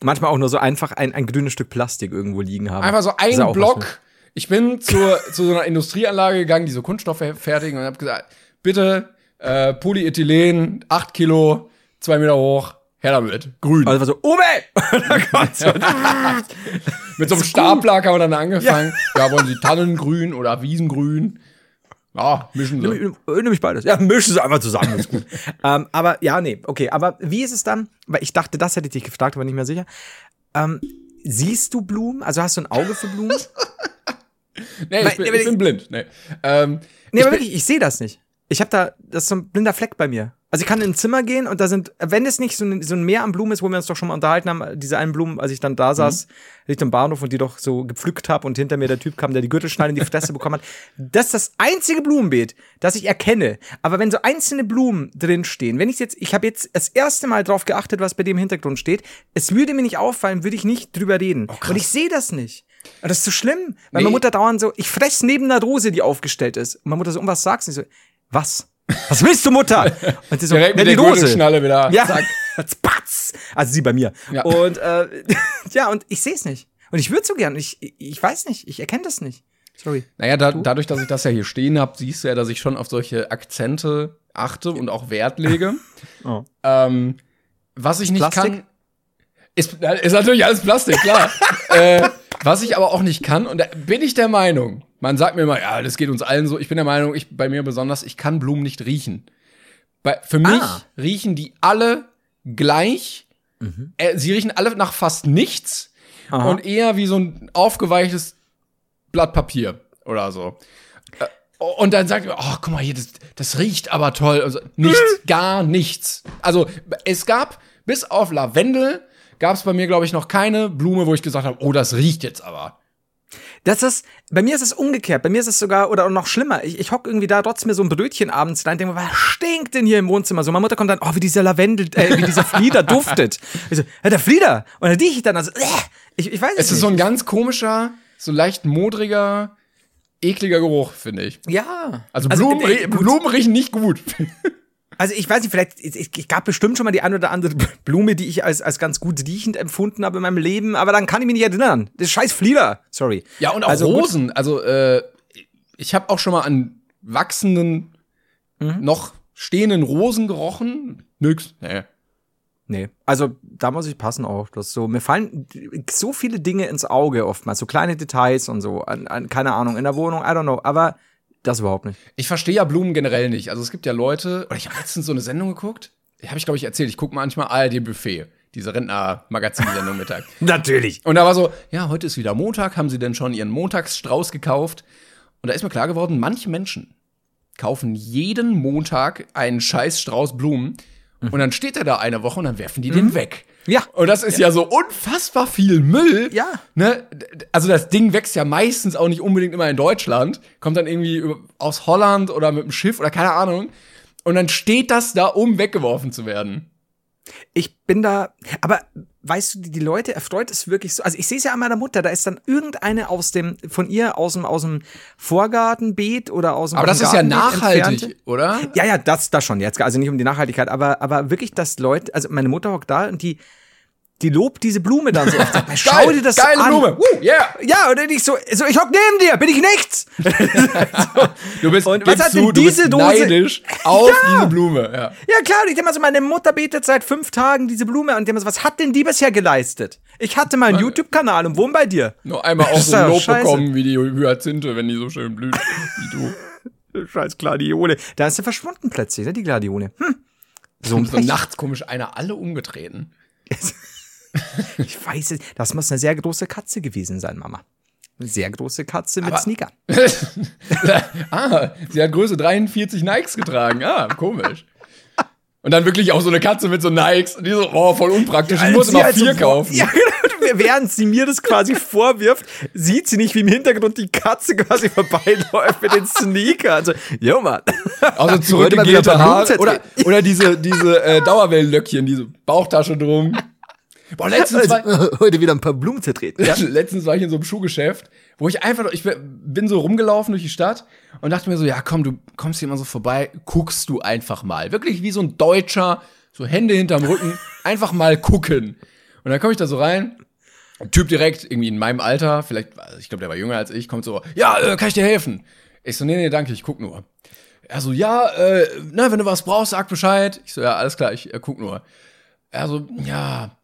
Manchmal auch nur so einfach ein, ein grünes Stück Plastik irgendwo liegen haben. Einfach so ein Block. Ich bin zur, (laughs) zu so einer Industrieanlage gegangen, die so Kunststoffe fertigen und habe gesagt, bitte äh, Polyethylen, 8 Kilo, 2 Meter hoch, her damit, grün. Also war so, Uwe! (laughs) Und dann kommt so, (laughs) Mit so einem Stapler haben wir dann angefangen. Ja. wollen Sie Tannengrün oder Wiesengrün? Ja, mischen Sie. nimm nimm ich beides. Ja, mischen sie einfach zusammen, ist gut. (laughs) ähm, aber ja, nee, okay. Aber wie ist es dann? Weil ich dachte, das hätte ich dich gefragt, aber nicht mehr sicher. Ähm, siehst du Blumen? Also hast du ein Auge für Blumen? (laughs) Nee, ich bin, ich bin ich- blind. Nee, ähm, Nee, ich aber bin, wirklich, ich sehe das nicht. Ich habe da, das ist so ein blinder Fleck bei mir. Also ich kann in ein Zimmer gehen und da sind, wenn es nicht so ein, so ein Meer an Blumen ist, wo wir uns doch schon mal unterhalten haben, diese einen Blumen, als ich dann da saß, Richtung Bahnhof und die doch so gepflückt habe und hinter mir der Typ kam, der die Gürtelschneide in die Fresse bekommen hat. Das ist das einzige Blumenbeet, das ich erkenne. Aber wenn so einzelne Blumen drin stehen, wenn ich jetzt, ich habe jetzt das erste Mal drauf geachtet, was bei dem im Hintergrund steht, es würde mir nicht auffallen, würde ich nicht drüber reden. und ich sehe das nicht. Und das ist so schlimm, weil Nee. meine Mutter dauernd so, ich fress neben einer Rose, die aufgestellt ist. Und meine Mutter so, um was sagst du? Ich so, was? Was willst du, Mutter? (laughs) Und sie so, Direkt "Ja, mit der Gürtelschnalle wieder. Ja, Zack. Also sie bei mir. Ja. Und äh, (laughs) ja, und ich sehe es nicht. Und ich würde so gern. Ich, ich weiß nicht, ich erkenne das nicht. Sorry. Naja, da, dadurch, dass ich das ja hier stehen habe, siehst du ja, dass ich schon auf solche Akzente achte und auch Wert lege. (laughs) Oh. ähm, was ich nicht Plastik? kann, ist, ist natürlich alles Plastik, klar. äh, was ich aber auch nicht kann, und da bin ich der Meinung, man sagt mir immer, ja, das geht uns allen so, ich bin der Meinung, ich bei mir besonders, ich kann Blumen nicht riechen. Bei, für mich Ah. riechen die alle gleich. Äh, sie riechen alle nach fast nichts Aha. und eher wie so ein aufgeweichtes Blatt Papier oder so. Äh, Und dann sagt ihr, oh, guck mal hier, das, das riecht aber toll. Also, nichts, (laughs) gar nichts. Also, es gab, bis auf Lavendel, gab es bei mir, glaube ich, noch keine Blume, wo ich gesagt habe, oh, das riecht jetzt aber. Das ist, bei mir ist es umgekehrt. Bei mir ist es sogar, oder noch schlimmer. Ich, ich hock irgendwie da trotzdem mir so ein Brötchen abends rein und denke mir, was stinkt denn hier im Wohnzimmer? So, meine Mutter kommt dann, oh, wie dieser Lavendel, äh, wie dieser Flieder duftet. Ich so, ja, der Flieder. Und dann rieche ich dann, also, äh, ich, ich weiß es Es ist nicht. so ein ganz komischer, so leicht modriger, ekliger Geruch, finde ich. ja. Also, Blumen, äh, rie- gut. Blumen riechen nicht gut. (laughs) Also ich weiß nicht, vielleicht, es gab bestimmt schon mal die ein oder andere Blume, die ich als, als ganz gut riechend empfunden habe in meinem Leben, aber dann kann ich mich nicht erinnern. Das ist scheiß Flieder. Sorry. Ja, und auch Also gut. Rosen. Also, äh, ich habe auch schon mal an wachsenden, Mhm. noch stehenden Rosen gerochen. Nix. Nee. Nee, also da muss ich passen auch. Das so, mir fallen so viele Dinge ins Auge oftmals, so kleine Details und so, an, an, keine Ahnung, in der Wohnung, I don't know, aber das überhaupt nicht. Ich verstehe ja Blumen generell nicht. Also es gibt ja Leute, oder ich habe letztens so eine Sendung geguckt, habe ich glaube ich erzählt, ich gucke manchmal ARD Buffet, diese Rentner-Magazinsendung Mittag. (laughs) Natürlich. Und da war so, ja, heute ist wieder Montag, haben Sie denn schon Ihren Montagsstrauß gekauft? Und da ist mir klar geworden, manche Menschen kaufen jeden Montag einen scheiß Strauß Blumen und dann steht er da eine Woche und dann werfen die den weg. Ja. Und das ist ja, so unfassbar viel Müll. Ja. Ne? Also das Ding wächst ja meistens auch nicht unbedingt immer in Deutschland, kommt dann irgendwie aus Holland oder mit dem Schiff oder keine Ahnung. Und dann steht das da, um weggeworfen zu werden. Ich bin da, aber weißt du, die, Leute erfreut es wirklich so. Also ich sehe es ja an meiner Mutter, da ist dann irgendeine aus dem, von ihr aus dem, aus dem Vorgartenbeet oder aus dem Aber das ist ja nachhaltig, entfernte. oder? Ja, ja, das, das schon jetzt. Also nicht um die Nachhaltigkeit, aber, aber wirklich, dass Leute, also meine Mutter hockt da und die, die lobt diese Blume dann so oft. (laughs) Sagt, Schau Geil, dir das geile an. Blume. Woo, yeah. Ja, und dann ich so, so, ich hock neben dir, bin ich nichts. (laughs) (laughs) Du bist, Und was hat zu, denn du diese Dose- neidisch auf Ja. diese Blume. Ja. Ja, klar, und ich denke mal so, meine Mutter betet seit fünf Tagen diese Blume und ich denke mal so, was hat denn die bisher geleistet? Ich hatte mal einen YouTube-Kanal und wohne bei dir. Nur einmal auch so ein Lob scheiße. bekommen wie die Hyazinthe, wenn die so schön blüht wie du. Scheiß Gladiole. Da ist sie verschwunden plötzlich, ne, die Gladiole. Hm. So So nachts komisch einer alle umgetreten. (laughs) Ich weiß es. Das muss eine sehr große Katze gewesen sein, Mama. Eine sehr große Katze mit Aber- Sneaker. (laughs) ah, sie hat Größe 43 Nikes getragen. Ah, komisch. Und dann wirklich auch so eine Katze mit so Nikes. Und die so, oh, voll unpraktisch. Ich muss immer halt vier kaufen. Ja, genau. während sie mir das quasi vorwirft, sieht sie nicht, wie im Hintergrund die Katze quasi vorbeiläuft mit den Sneaker. Also, jo, Mann. Also zurückgegelte Haare. Oder, oder diese, diese äh, Dauerwellenlöckchen, diese Bauchtasche drum. Boah, letztens war, Also, (laughs) heute wieder ein paar Blumen zertreten. Ja? (laughs) Letztens war ich in so einem Schuhgeschäft, wo ich einfach, ich bin so rumgelaufen durch die Stadt und dachte mir so, ja komm, du kommst hier immer so vorbei, guckst du einfach mal. Wirklich wie so ein Deutscher, so Hände hinterm Rücken, (laughs) einfach mal gucken. Und dann komme ich da so rein, ein Typ direkt, irgendwie in meinem Alter, vielleicht, also ich glaube, der war jünger als ich, kommt so, ja, äh, kann ich dir helfen? Ich so, nee, nee, danke, ich guck nur. Er so, ja, äh, na, wenn du was brauchst, sag Bescheid. Ich so, ja, alles klar, ich äh, guck nur. Er so, ja,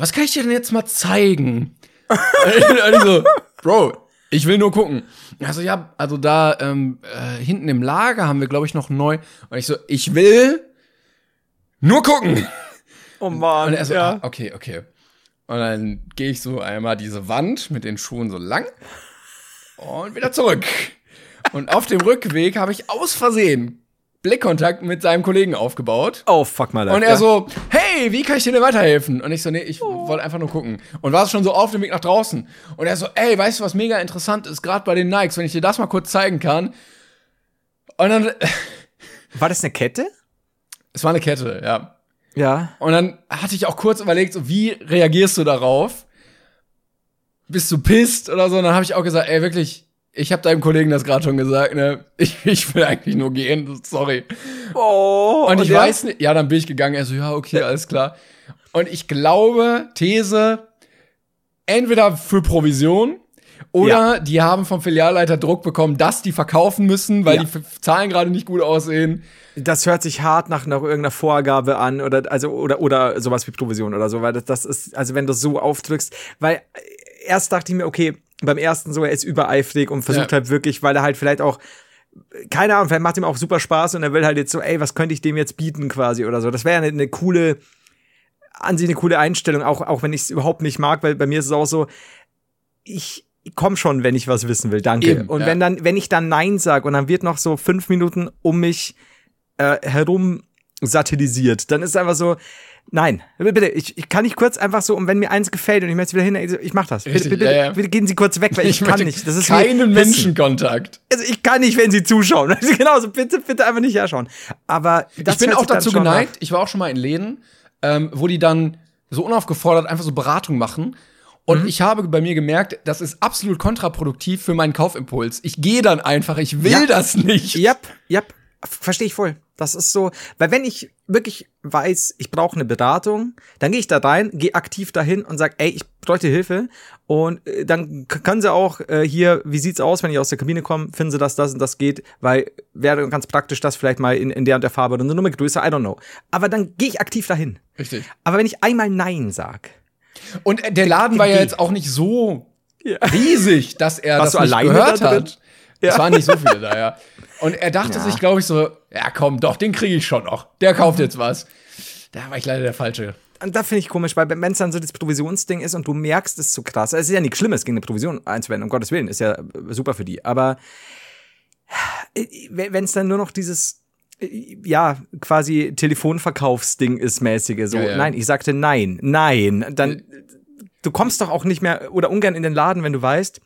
was kann ich dir denn jetzt mal zeigen? und ich so, Bro, ich will nur gucken. Also ja, also da ähm, äh, hinten im Lager haben wir, glaube ich, noch neu. Und ich so, ich will nur gucken. Oh Mann. Und er so, ja. ah, okay, okay. Und dann gehe ich so einmal diese Wand mit den Schuhen so lang und wieder zurück. Und auf dem Rückweg habe ich aus Versehen Blickkontakt mit seinem Kollegen aufgebaut. Oh, fuck mal. Und er so, hey, wie kann ich dir denn weiterhelfen? Und ich so, nee, ich wollte einfach nur gucken. Und war schon so auf dem Weg nach draußen. Und er so, ey, weißt du, was mega interessant ist, gerade bei den Nikes, wenn ich dir das mal kurz zeigen kann. Und dann, (laughs) War das eine Kette? es war eine Kette, ja. Ja. Und dann hatte ich auch kurz überlegt, so, wie reagierst du darauf? bist du pisst oder so? Und dann habe ich auch gesagt, ey, wirklich, ich habe deinem Kollegen das gerade schon gesagt, ne? Ich, ich will eigentlich nur gehen, sorry. Oh, Und ich der- weiß nicht, ja, dann bin ich gegangen. Er so, ja, okay, alles klar. Und ich glaube, These, entweder für Provision oder die haben vom Filialleiter Druck bekommen, dass die verkaufen müssen, weil Ja. die Zahlen gerade nicht gut aussehen. Das hört sich hart nach, nach irgendeiner Vorgabe an oder also oder oder sowas wie Provision oder so, weil das, das ist also wenn du so aufdrückst, weil erst dachte ich mir, okay, beim ersten so er ist übereifrig und versucht Ja. halt wirklich, weil er halt vielleicht auch keine Ahnung, vielleicht macht ihm auch super Spaß und er will halt jetzt so, ey, was könnte ich dem jetzt bieten quasi oder so. Das wäre eine, eine coole an sich eine coole Einstellung, auch auch wenn ich es überhaupt nicht mag, weil bei mir ist es auch so, ich komm schon, wenn ich was wissen will, danke. Eben, und ja. wenn dann, wenn ich dann Nein sag und dann wird noch so fünf Minuten um mich äh, herum satellisiert, dann ist es einfach so, nein, bitte, ich, ich kann nicht kurz einfach so, und wenn mir eins gefällt und ich möchte wieder hin, ich, so, ich mach das. Richtig, bitte, bitte, ja, ja. bitte gehen Sie kurz weg, weil (laughs) ich, kann möchte nicht. Das ist keinen. Menschenkontakt. Also ich kann nicht, wenn Sie zuschauen. (laughs) Also genauso, bitte, bitte einfach nicht herschauen. Aber ich bin auch dazu geneigt, ich war auch schon mal in Läden, ähm, wo die dann so unaufgefordert einfach so Beratung machen. Und Mhm. ich habe bei mir gemerkt, das ist absolut kontraproduktiv für meinen Kaufimpuls. Ich gehe dann einfach, ich will Ja. das nicht. Yep, yep. Verstehe ich voll. Das ist so, weil wenn ich wirklich weiß, ich brauche eine Beratung, dann gehe ich da rein, gehe aktiv dahin und sag, ey, ich bräuchte Hilfe. Und äh, dann können sie auch äh, hier, wie sieht's aus, wenn ich aus der Kabine komme, finden sie, dass das und das geht, weil wäre ganz praktisch, das vielleicht mal in, in der und der Farbe oder eine Nummer größer, I don't know. Aber dann gehe ich aktiv dahin. Richtig. Aber wenn ich einmal Nein sag, Und äh, der Laden (laughs) war ja jetzt auch nicht so riesig, dass er Warst das du nicht alleine gehört da hat. Es waren nicht so viele da, ja. Und er dachte Ja. sich, glaube ich, so, ja komm, doch, den kriege ich schon noch. Der kauft jetzt was. Da war ich leider der Falsche. Und da finde ich komisch, weil wenn es dann so das Provisionsding ist und du merkst, es ist so krass. Es ist ja nichts Schlimmes, gegen eine Provision einzuwenden, um Gottes Willen, ist ja äh, super für die. Aber wenn es dann nur noch dieses, äh, ja, quasi Telefonverkaufsding ist mäßige, so, Ja, ja. nein, ich sagte nein, nein, dann, du kommst doch auch nicht mehr oder ungern in den Laden, wenn du weißt,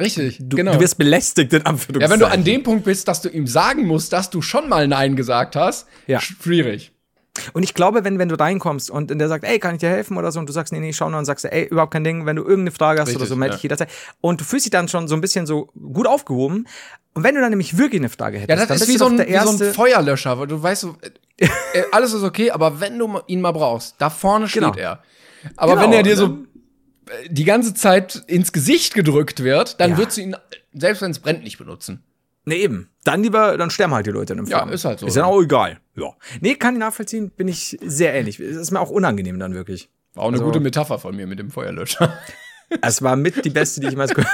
Richtig, du, genau. du wirst belästigt, in Anführungszeichen. ja, wenn du an dem Punkt bist, dass du ihm sagen musst, dass du schon mal Nein gesagt hast, Ja. schwierig. Und ich glaube, wenn, wenn du reinkommst und der sagt, ey, kann ich dir helfen oder so, und du sagst, nee, nee, schau nur und sagst, ey, überhaupt kein Ding, wenn du irgendeine Frage hast oder Richtig, so, melde ja. dich jederzeit. Und du fühlst dich dann schon so ein bisschen so gut aufgehoben. Und wenn du dann nämlich wirklich eine Frage hättest, Ja, das dann ist wie du so, ein, der wie so ein. Feuerlöscher, weil du weißt so, (laughs) äh, alles ist okay, aber wenn du ihn mal brauchst, da vorne steht Genau. er. Aber Genau, wenn er dir so die ganze Zeit ins Gesicht gedrückt wird, dann Ja. würdest du ihn, selbst wenn es brennt, nicht benutzen. nee, eben. Dann lieber, dann sterben halt die Leute in dem Ja, Flammen. ist halt so. Ist ja auch egal. Ja. Nee, kann ich nachvollziehen, bin ich sehr ähnlich. Es ist mir auch unangenehm dann wirklich. War auch eine Also- gute Metapher von mir mit dem Feuerlöscher. (laughs) Es war mit die beste, die ich jemals (laughs) gehört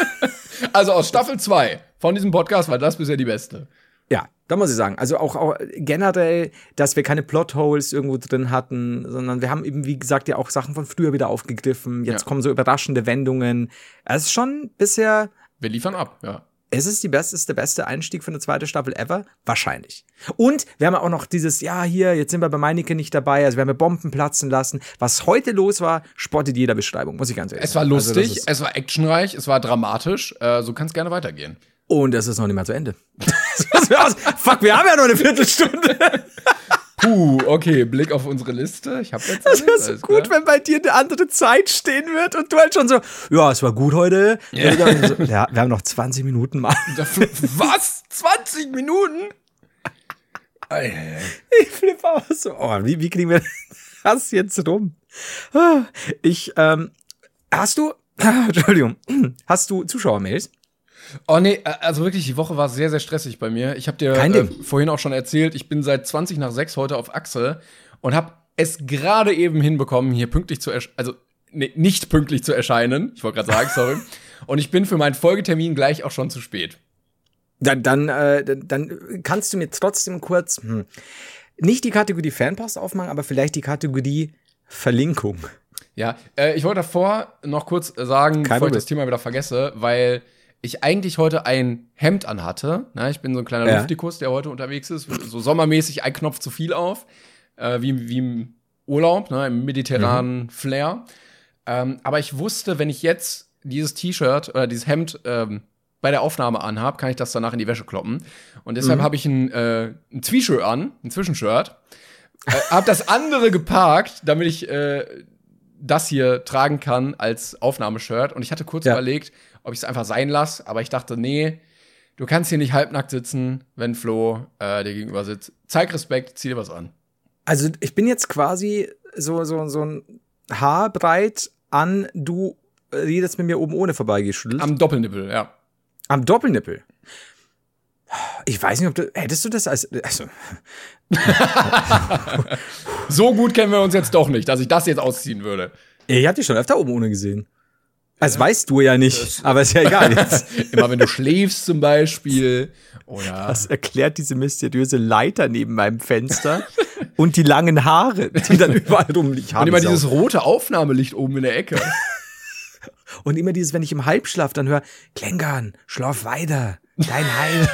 Also aus Staffel 2 von diesem Podcast war das bisher die beste. Da muss ich sagen. Also auch, auch generell, dass wir keine Plotholes irgendwo drin hatten, sondern wir haben eben, wie gesagt, ja auch Sachen von früher wieder aufgegriffen. Jetzt Ja. kommen so überraschende Wendungen. Es ist schon bisher, Wir liefern ab, ja. es ist die beste, ist der beste Einstieg für eine zweite Staffel ever? Wahrscheinlich. Und wir haben auch noch dieses, ja, hier, jetzt sind wir bei Meinecke nicht dabei, also wir haben ja Bomben platzen lassen. Was heute los war, spottet jeder Beschreibung, muss ich ganz ehrlich Es war sagen. Also lustig, ist- es war actionreich, es war dramatisch. Äh, so kann es gerne weitergehen. Und es ist noch nicht mal zu Ende. (laughs) Fuck, wir haben ja noch eine Viertelstunde. Puh, okay, Blick auf unsere Liste. Ich habe jetzt Das wäre so gut, klar. wenn bei dir eine andere Zeit stehen wird und du halt schon so, ja, es war gut heute. Ja, so, ja wir haben noch 20 Minuten mal. (laughs) Was? 20 Minuten? Ich flippe auch so. Oh, wie, wie kriegen wir das jetzt rum? Ah, Ich, ähm, hast du, (laughs) Entschuldigung, hast du Zuschauermails? Oh nee, äh, also wirklich, die Woche war sehr, sehr stressig bei mir. Ich habe dir äh, vorhin auch schon erzählt, ich bin seit 20 nach 6 heute auf Achse und habe es gerade eben hinbekommen, hier pünktlich zu erscheinen, also nee, nicht pünktlich zu erscheinen. Ich wollte gerade sagen, sorry. (laughs) und ich bin für meinen Folgetermin gleich auch schon zu spät. Dann, dann, äh, dann- kannst du mir trotzdem kurz, hm, nicht die Kategorie Fanpost aufmachen, aber vielleicht die Kategorie Verlinkung. Ja, äh, ich wollte davor noch kurz sagen, Kein bevor ich Problem. das Thema wieder vergesse, weil ich eigentlich heute ein Hemd anhatte. Na, ich bin so ein kleiner Ja. Luftikus, der heute unterwegs ist. So sommermäßig ein Knopf zu viel auf. Äh, wie, wie im Urlaub, ne, im mediterranen Flair. Ähm, aber ich wusste, wenn ich jetzt dieses T-Shirt oder dieses Hemd ähm, bei der Aufnahme anhab, kann ich das danach in die Wäsche kloppen. Und deshalb habe ich ein, äh, ein Zwieshirt an, ein Zwischenshirt. Äh, hab das andere geparkt, damit ich äh, das hier tragen kann als Aufnahmeshirt. Und ich hatte kurz Ja. überlegt, ob ich es einfach sein lasse, aber ich dachte, nee, du kannst hier nicht halbnackt sitzen, wenn Flo äh, dir gegenüber sitzt. Zeig Respekt, zieh dir was an. Also ich bin jetzt quasi so, so, so ein Haar breit an, du redest mit mir oben ohne vorbeigeschüttelt. Am, Am Doppelnippel, ja. am Doppelnippel. Ich weiß nicht, ob du, hättest du das als, also, (laughs) So gut kennen wir uns jetzt doch nicht, dass ich das jetzt ausziehen würde. ich hab dich schon öfter oben ohne gesehen. Das weißt du ja nicht, aber ist ja egal jetzt. (laughs) Immer wenn du schläfst zum Beispiel. Oder Das erklärt diese mysteriöse Leiter neben meinem Fenster und die langen Haare, die dann überall rumliegen. und immer dieses rote Aufnahmelicht oben in der Ecke. Und immer dieses, wenn ich im Halbschlaf dann höre, Klängern, schlaf weiter, dein Heil.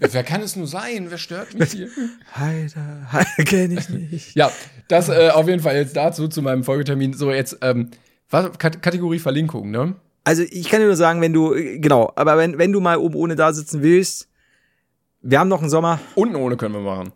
(laughs) Wer kann es nur sein? Wer stört mich hier? Heider, Heil kenn ich nicht. Ja, das äh, auf jeden Fall jetzt dazu zu meinem Folgetermin. So, jetzt, ähm, was, Kat Kategorie Verlinkung, ne? Also ich kann dir nur sagen, wenn du, äh, genau, aber wenn, wenn du mal oben ohne da sitzen willst, wir haben noch einen Sommer, Unten ohne können wir machen.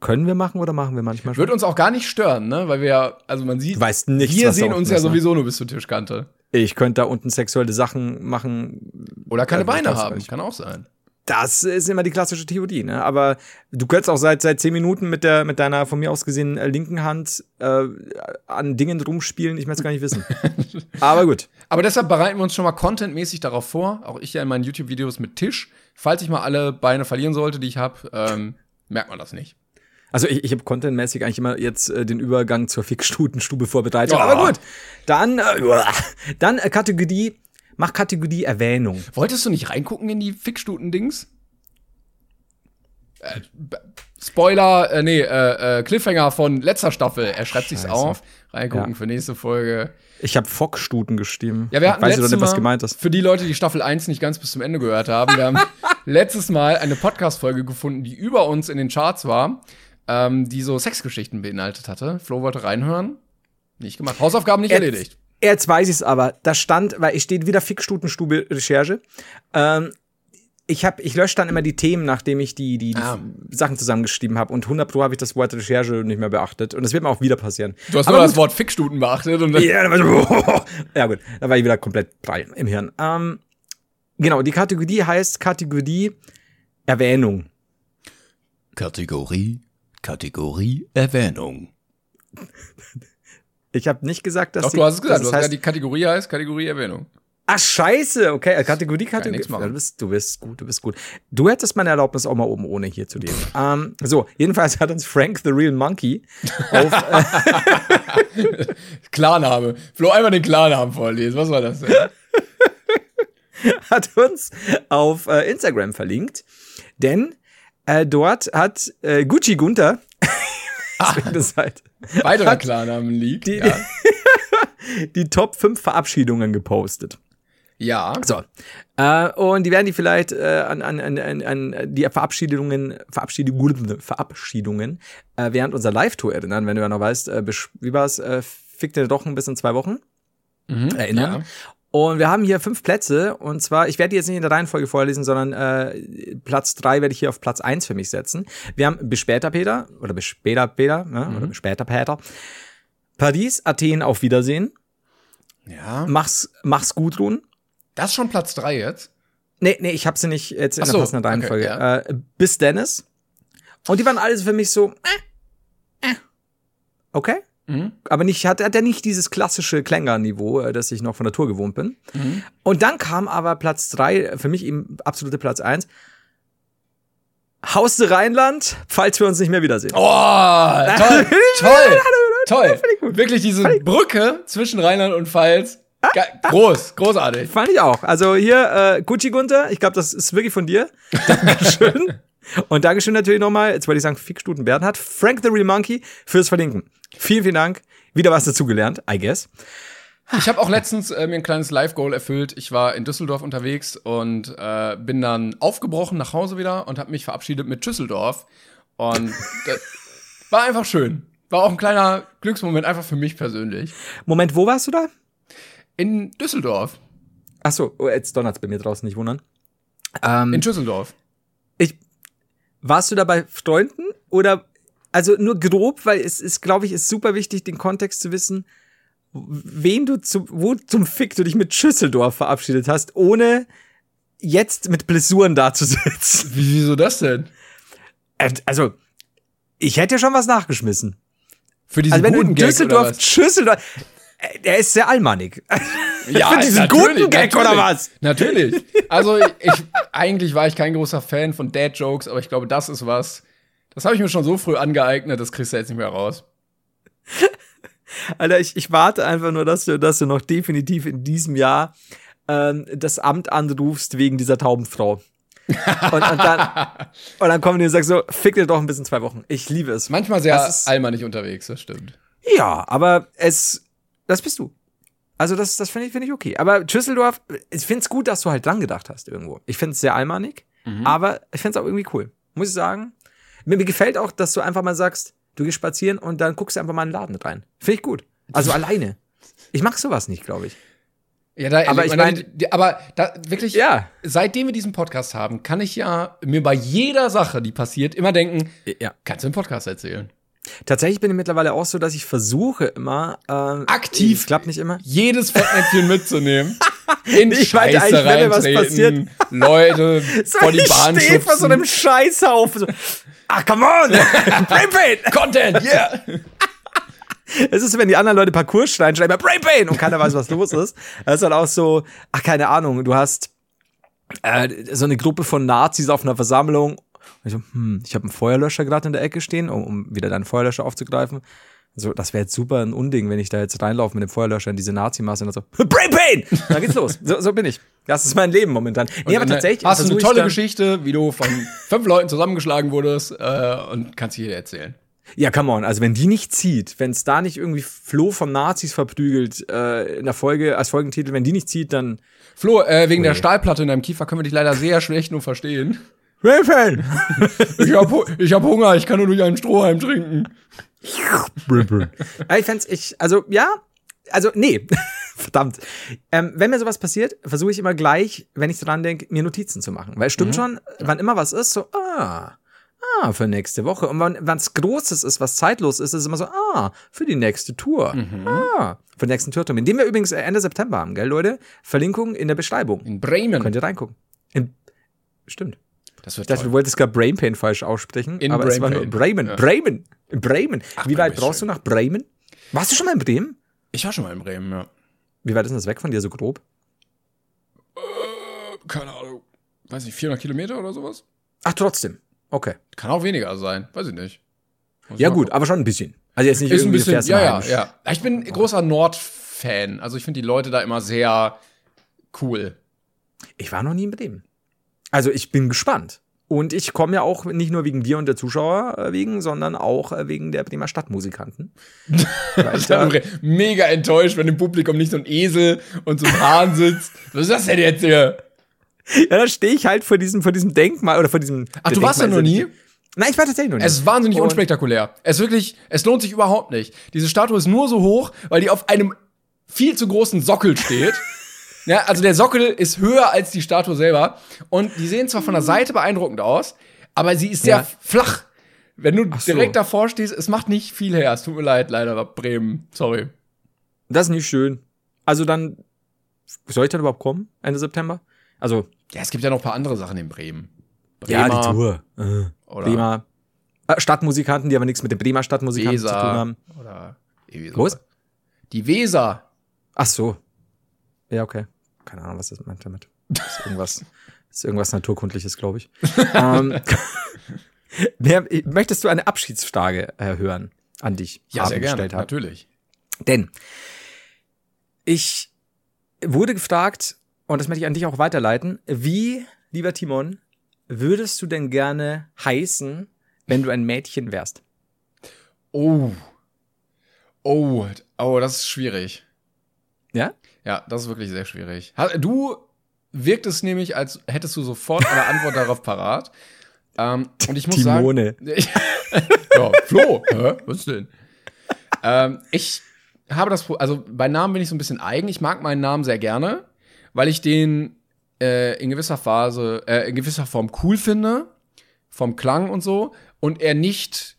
können wir machen oder machen wir manchmal schon? Wird uns auch gar nicht stören, ne? Weil wir ja, also man sieht, Du weißt nichts, wir sehen uns ja ist, ne? sowieso nur bis zur Tischkante. Ich könnte da unten sexuelle Sachen machen. Oder keine Beine haben, kann auch sein. Das ist immer die klassische Theorie, ne? Aber du könntest auch seit seit zehn Minuten mit der mit deiner von mir aus gesehen äh, linken Hand äh, an Dingen rumspielen. Ich möchte es gar nicht wissen. (laughs) Aber gut. Aber deshalb bereiten wir uns schon mal contentmäßig darauf vor. Auch ich ja in meinen YouTube-Videos mit Tisch. Falls ich mal alle Beine verlieren sollte, die ich habe, ähm, merkt man das nicht. Also ich, ich habe contentmäßig eigentlich immer jetzt äh, den Übergang zur Fickstutenstube vorbereitet. Oh. Aber gut. Dann äh, dann äh, Kategorie mach Kategorie Erwähnung. Wolltest du nicht reingucken in die Fickstuten-Dings? Äh, Spoiler, äh, nee, äh, äh, Cliffhanger von letzter Staffel. Er schreibt sich's auf. Reingucken Ja. für nächste Folge. Ich habe Fockstuten gestimmt. Ja, wir hatten Weißt du doch letztes nicht, was gemeint ist? für die Leute, die Staffel 1 nicht ganz bis zum Ende gehört haben, wir haben (laughs) letztes Mal eine Podcast-Folge gefunden, die über uns in den Charts war, ähm, die so Sexgeschichten beinhaltet hatte. Flo wollte reinhören. Nicht gemacht. Hausaufgaben nicht Jetzt- erledigt. Jetzt weiß ich es aber. Da stand, weil ich steht wieder Fickstutenstube Recherche. Ähm, ich hab, ich lösche dann immer die Themen, nachdem ich die, die, die Ah. Sachen zusammengeschrieben habe. Und 100 Pro habe ich das Wort Recherche nicht mehr beachtet. Und das wird mir auch wieder passieren. Du hast Aber nur das Wort Fickstuten beachtet und dann Ja, dann war so, (laughs) ja gut, da war ich wieder komplett prall im Hirn. Ähm, genau, die Kategorie heißt Kategorie Erwähnung. Kategorie, Kategorie Erwähnung. (laughs) Ich habe nicht gesagt, dass Doch, die- du hast es gesagt. Du hast heißt, gesagt, die Kategorie heißt Kategorie Erwähnung. Ach scheiße, okay, äh, Kategorie, Kategorie. machen. Ja, du, bist, du bist gut, du bist gut. Du hättest meine Erlaubnis auch mal oben ohne hier zu lesen. (laughs) ähm, so, jedenfalls hat uns Frank the Real Monkey auf, (laughs) äh, (laughs) Klarname. Flo, einmal den Klarnamen vorlesen. Was war das denn? hat uns auf äh, Instagram verlinkt, denn äh, dort hat äh, Gucci Gunther deswegen halt, (laughs) Weiterer Klarnamen liegt. die, ja. (laughs) die Top 5 Verabschiedungen gepostet. ja. So. Äh, und die werden die vielleicht äh, an, an, an, an, die Verabschiedungen, Verabschiedungen, Verabschiedungen äh, während unserer Live-Tour erinnern, wenn du ja noch weißt, äh, wie war's, äh, fickt dir doch ein bis in zwei Wochen erinnern. Ja. Und wir haben hier fünf Plätze und zwar, ich werde die jetzt nicht in der Reihenfolge vorlesen, sondern äh, Platz drei werde ich hier auf Platz eins für mich setzen. Wir haben bis später Peter oder bis später Peter ne? oder bis später Peter. Paris, Athen, auf Wiedersehen. ja. Mach's, mach's gut, Run. Das ist schon Platz 3 jetzt. Nee, nee, ich habe sie nicht jetzt in Ach der so, passenden okay, Reihenfolge. ja. äh, bis Dennis. Und die waren alles für mich so, äh, äh. Okay. Mhm. Aber nicht, hat, hat er nicht dieses klassische Klänger-Niveau, äh, das ich noch von der Tour gewohnt bin. Mhm. Und dann kam aber Platz drei, für mich eben absolute Platz eins. Haus de Rheinland, falls wir uns nicht mehr wiedersehen. Oh, toll, (laughs) toll, toll. Wirklich diese Brücke zwischen Rheinland und Pfalz. Ge groß, großartig. Fand ich auch. Also hier, äh, Gucci Gunther, ich glaube, das ist wirklich von dir. (laughs) Dankeschön. Und Dankeschön natürlich nochmal, jetzt wollte ich sagen, Fickstuten Bernhard, Frank the Real Monkey fürs Verlinken. Vielen, vielen Dank. Wieder was dazugelernt, I guess. Ich habe auch letztens äh, mir ein kleines Live-Goal erfüllt. Ich war in Düsseldorf unterwegs und äh, bin dann aufgebrochen nach Hause wieder und habe mich verabschiedet mit Düsseldorf. Und (laughs) das war einfach schön. War auch ein kleiner Glücksmoment, einfach für mich persönlich. Moment, wo warst du da? In Düsseldorf. Ach so, oh, jetzt donnert's bei mir draußen, nicht wundern. Ähm, In Düsseldorf. ich, warst du da bei Freunden oder also nur grob, weil es ist, glaube ich, ist super wichtig, den Kontext zu wissen, wen du zum, wo zum Fick du dich mit Schüsseldorf verabschiedet hast, ohne jetzt mit Blessuren dazusitzen. Wie, wieso das denn? Äh, Also, ich hätte ja schon was nachgeschmissen. Für diesen Also, wenn du in Düsseldorf? Schüsseldorf, äh, der ist sehr allmannig. (laughs) Ja, Für diesen guten Gag natürlich. oder was? Natürlich. (laughs) Also ich eigentlich war ich kein großer Fan von Dad Jokes, aber ich glaube, das ist was. Das habe ich mir schon so früh angeeignet, das kriegst du jetzt nicht mehr raus. Alter, ich, ich warte einfach nur, dass du, dass du noch definitiv in diesem Jahr ähm, das Amt anrufst wegen dieser Taubenfrau. und, und, dann, (laughs) und dann kommen die und sagen so, fick dir doch ein bisschen zwei Wochen. Ich liebe es. Manchmal sehr allmannig unterwegs, das stimmt. Ja, aber es, das bist du. Also das, das finde ich, finde ich okay. Aber Düsseldorf, ich finde es gut, dass du halt dran gedacht hast irgendwo. Ich finde es sehr allmannig, aber ich finde es auch irgendwie cool. Muss ich sagen. Mir, mir gefällt auch, dass du einfach mal sagst, du gehst spazieren und dann guckst du einfach mal in den Laden rein. Finde ich gut. Also (laughs) alleine. Ich mag sowas nicht, glaube ich. Ja, da, Aber ich mein- die- aber da wirklich, Ja. seitdem wir diesen Podcast haben, kann ich ja mir bei jeder Sache, die passiert, immer denken, Ja. kannst du im Podcast erzählen. Tatsächlich bin ich mittlerweile auch so, dass ich versuche immer ähm, Aktiv. Es klappt nicht immer. Jedes Fettnäpfchen mitzunehmen. (laughs) In Ich meinte Scheiße eigentlich, wenn mir was reintreten, Leute (laughs) vor die Bahn ich stehe vor so einem. Scheißhaufen. So, Ach, come on! (laughs) Brain Pain! Content, yeah! Es ist, wenn die anderen Leute Parcours schneiden, schreiben wir Brain Pain und keiner weiß, was los ist. Das ist halt auch so, ach, keine Ahnung, du hast äh, so eine Gruppe von Nazis auf einer Versammlung. Ich so, hm, ich habe einen Feuerlöscher gerade in der Ecke stehen, um, um wieder deinen Feuerlöscher aufzugreifen. So, das wäre jetzt super ein Unding, wenn ich da jetzt reinlaufe mit dem Feuerlöscher in diese Nazi-Masse und dann so, (laughs) Brain Pain! Dann geht's los. So, so bin ich. Das ist mein Leben momentan. Nee, aber Und dann tatsächlich. Hast du eine versuch ich tolle Geschichte, wie du von (laughs) fünf Leuten zusammengeschlagen wurdest äh, und kannst sie hier erzählen. Ja, come on. Also wenn die nicht zieht, wenn es da nicht irgendwie Flo von Nazis verprügelt äh, in der Folge als Folgentitel, wenn die nicht zieht, dann Flo, äh, wegen der Stahlplatte in deinem Kiefer können wir dich leider sehr schlecht nur verstehen. Raven! (laughs) Ich hab, Hu- ich hab Hunger, ich kann nur durch einen Strohhalm trinken. ich fänd's, ich, also ja, also nee, (laughs) verdammt. Ähm, wenn mir sowas passiert, versuche ich immer gleich, wenn ich dran denke, mir Notizen zu machen. Weil es stimmt schon, wann immer was ist, so, ah, ah, für nächste Woche. Und wann wann's Großes ist, was zeitlos ist, ist es immer so, ah, für die nächste Tour. Ah, für den nächsten Tourtermin. Den wir übrigens Ende September haben, gell, Leute? Verlinkung in der Beschreibung. In Bremen. Könnt ihr reingucken. In, stimmt. Das wird Ich dachte, du wolltest gerade Brain Pain falsch aussprechen. In aber es war Brain nur. Bremen. Ja. Bremen. Bremen. Wie weit brauchst schön. du nach Bremen? Warst du schon mal in Bremen? Ich war schon mal in Bremen, ja. Wie weit ist denn das weg von dir so grob? Keine Ahnung. Weiß nicht, 400 Kilometer oder sowas? Ach, trotzdem. Okay. Kann auch weniger sein, weiß ich nicht. Muss Ja, gut, gucken. aber schon ein bisschen. Also jetzt nicht Ist ein bisschen, ja, ja, ja. Ich bin großer Nord-Fan. Also ich finde die Leute da immer sehr cool. Ich war noch nie in Bremen. Also ich bin gespannt. Und ich komme ja auch nicht nur wegen dir und der Zuschauer äh, wegen, sondern auch äh, wegen der Bremer Stadtmusikanten. (laughs) Ich da, Mega enttäuscht, wenn im Publikum nicht so ein Esel und so ein Hahn sitzt. Was ist das denn jetzt hier? ja, da stehe ich halt vor diesem, vor diesem Denkmal oder vor diesem. Ach, du warst Denkmal noch nie? ja Nein, ich war tatsächlich noch nie. Es ist wahnsinnig Und- unspektakulär. Es ist wirklich, es lohnt sich überhaupt nicht. Diese Statue ist nur so hoch, weil die auf einem viel zu großen Sockel steht. (laughs) ja, also der Sockel ist höher als die Statue selber. Und die sehen zwar von der Seite beeindruckend aus, aber sie ist sehr Ja. flach. Wenn du so. direkt davor stehst, es macht nicht viel her. Es tut mir leid, leider, Bremen. Sorry. Das ist nicht schön. Also dann, soll ich dann überhaupt kommen? Ende September? Also, Ja, es gibt ja noch ein paar andere Sachen in Bremen. ja, Bremer die Tour. Äh, Oder Bremer. Äh, Stadtmusikanten, die aber nichts mit den Bremer Stadtmusikanten zu tun Weser. haben. Oder Wo sowas. Die Weser. Ach so. Ja, okay. Keine Ahnung, was das meint damit. Das ist irgendwas, (laughs) ist irgendwas Naturkundliches, glaube ich. ähm, (laughs) möchtest du eine Abschiedsfrage äh, hören an dich? Ja, sehr gerne. habe? Natürlich. Denn ich wurde gefragt, und das möchte ich an dich auch weiterleiten, wie, lieber Timon, würdest du denn gerne heißen, wenn du ein Mädchen wärst? Oh. Oh, oh, das ist schwierig. Ja? Ja, das ist wirklich sehr schwierig. Du wirktest nämlich, als hättest du sofort eine Antwort darauf parat. Ähm, und ich muss Timone. sagen. (laughs) ja, Flo, hä? was denn? ähm, ich habe das, also bei Namen bin ich so ein bisschen eigen. Ich mag meinen Namen sehr gerne, weil ich den äh, in gewisser Phase, äh, in gewisser Form cool finde, vom Klang und so, und er nicht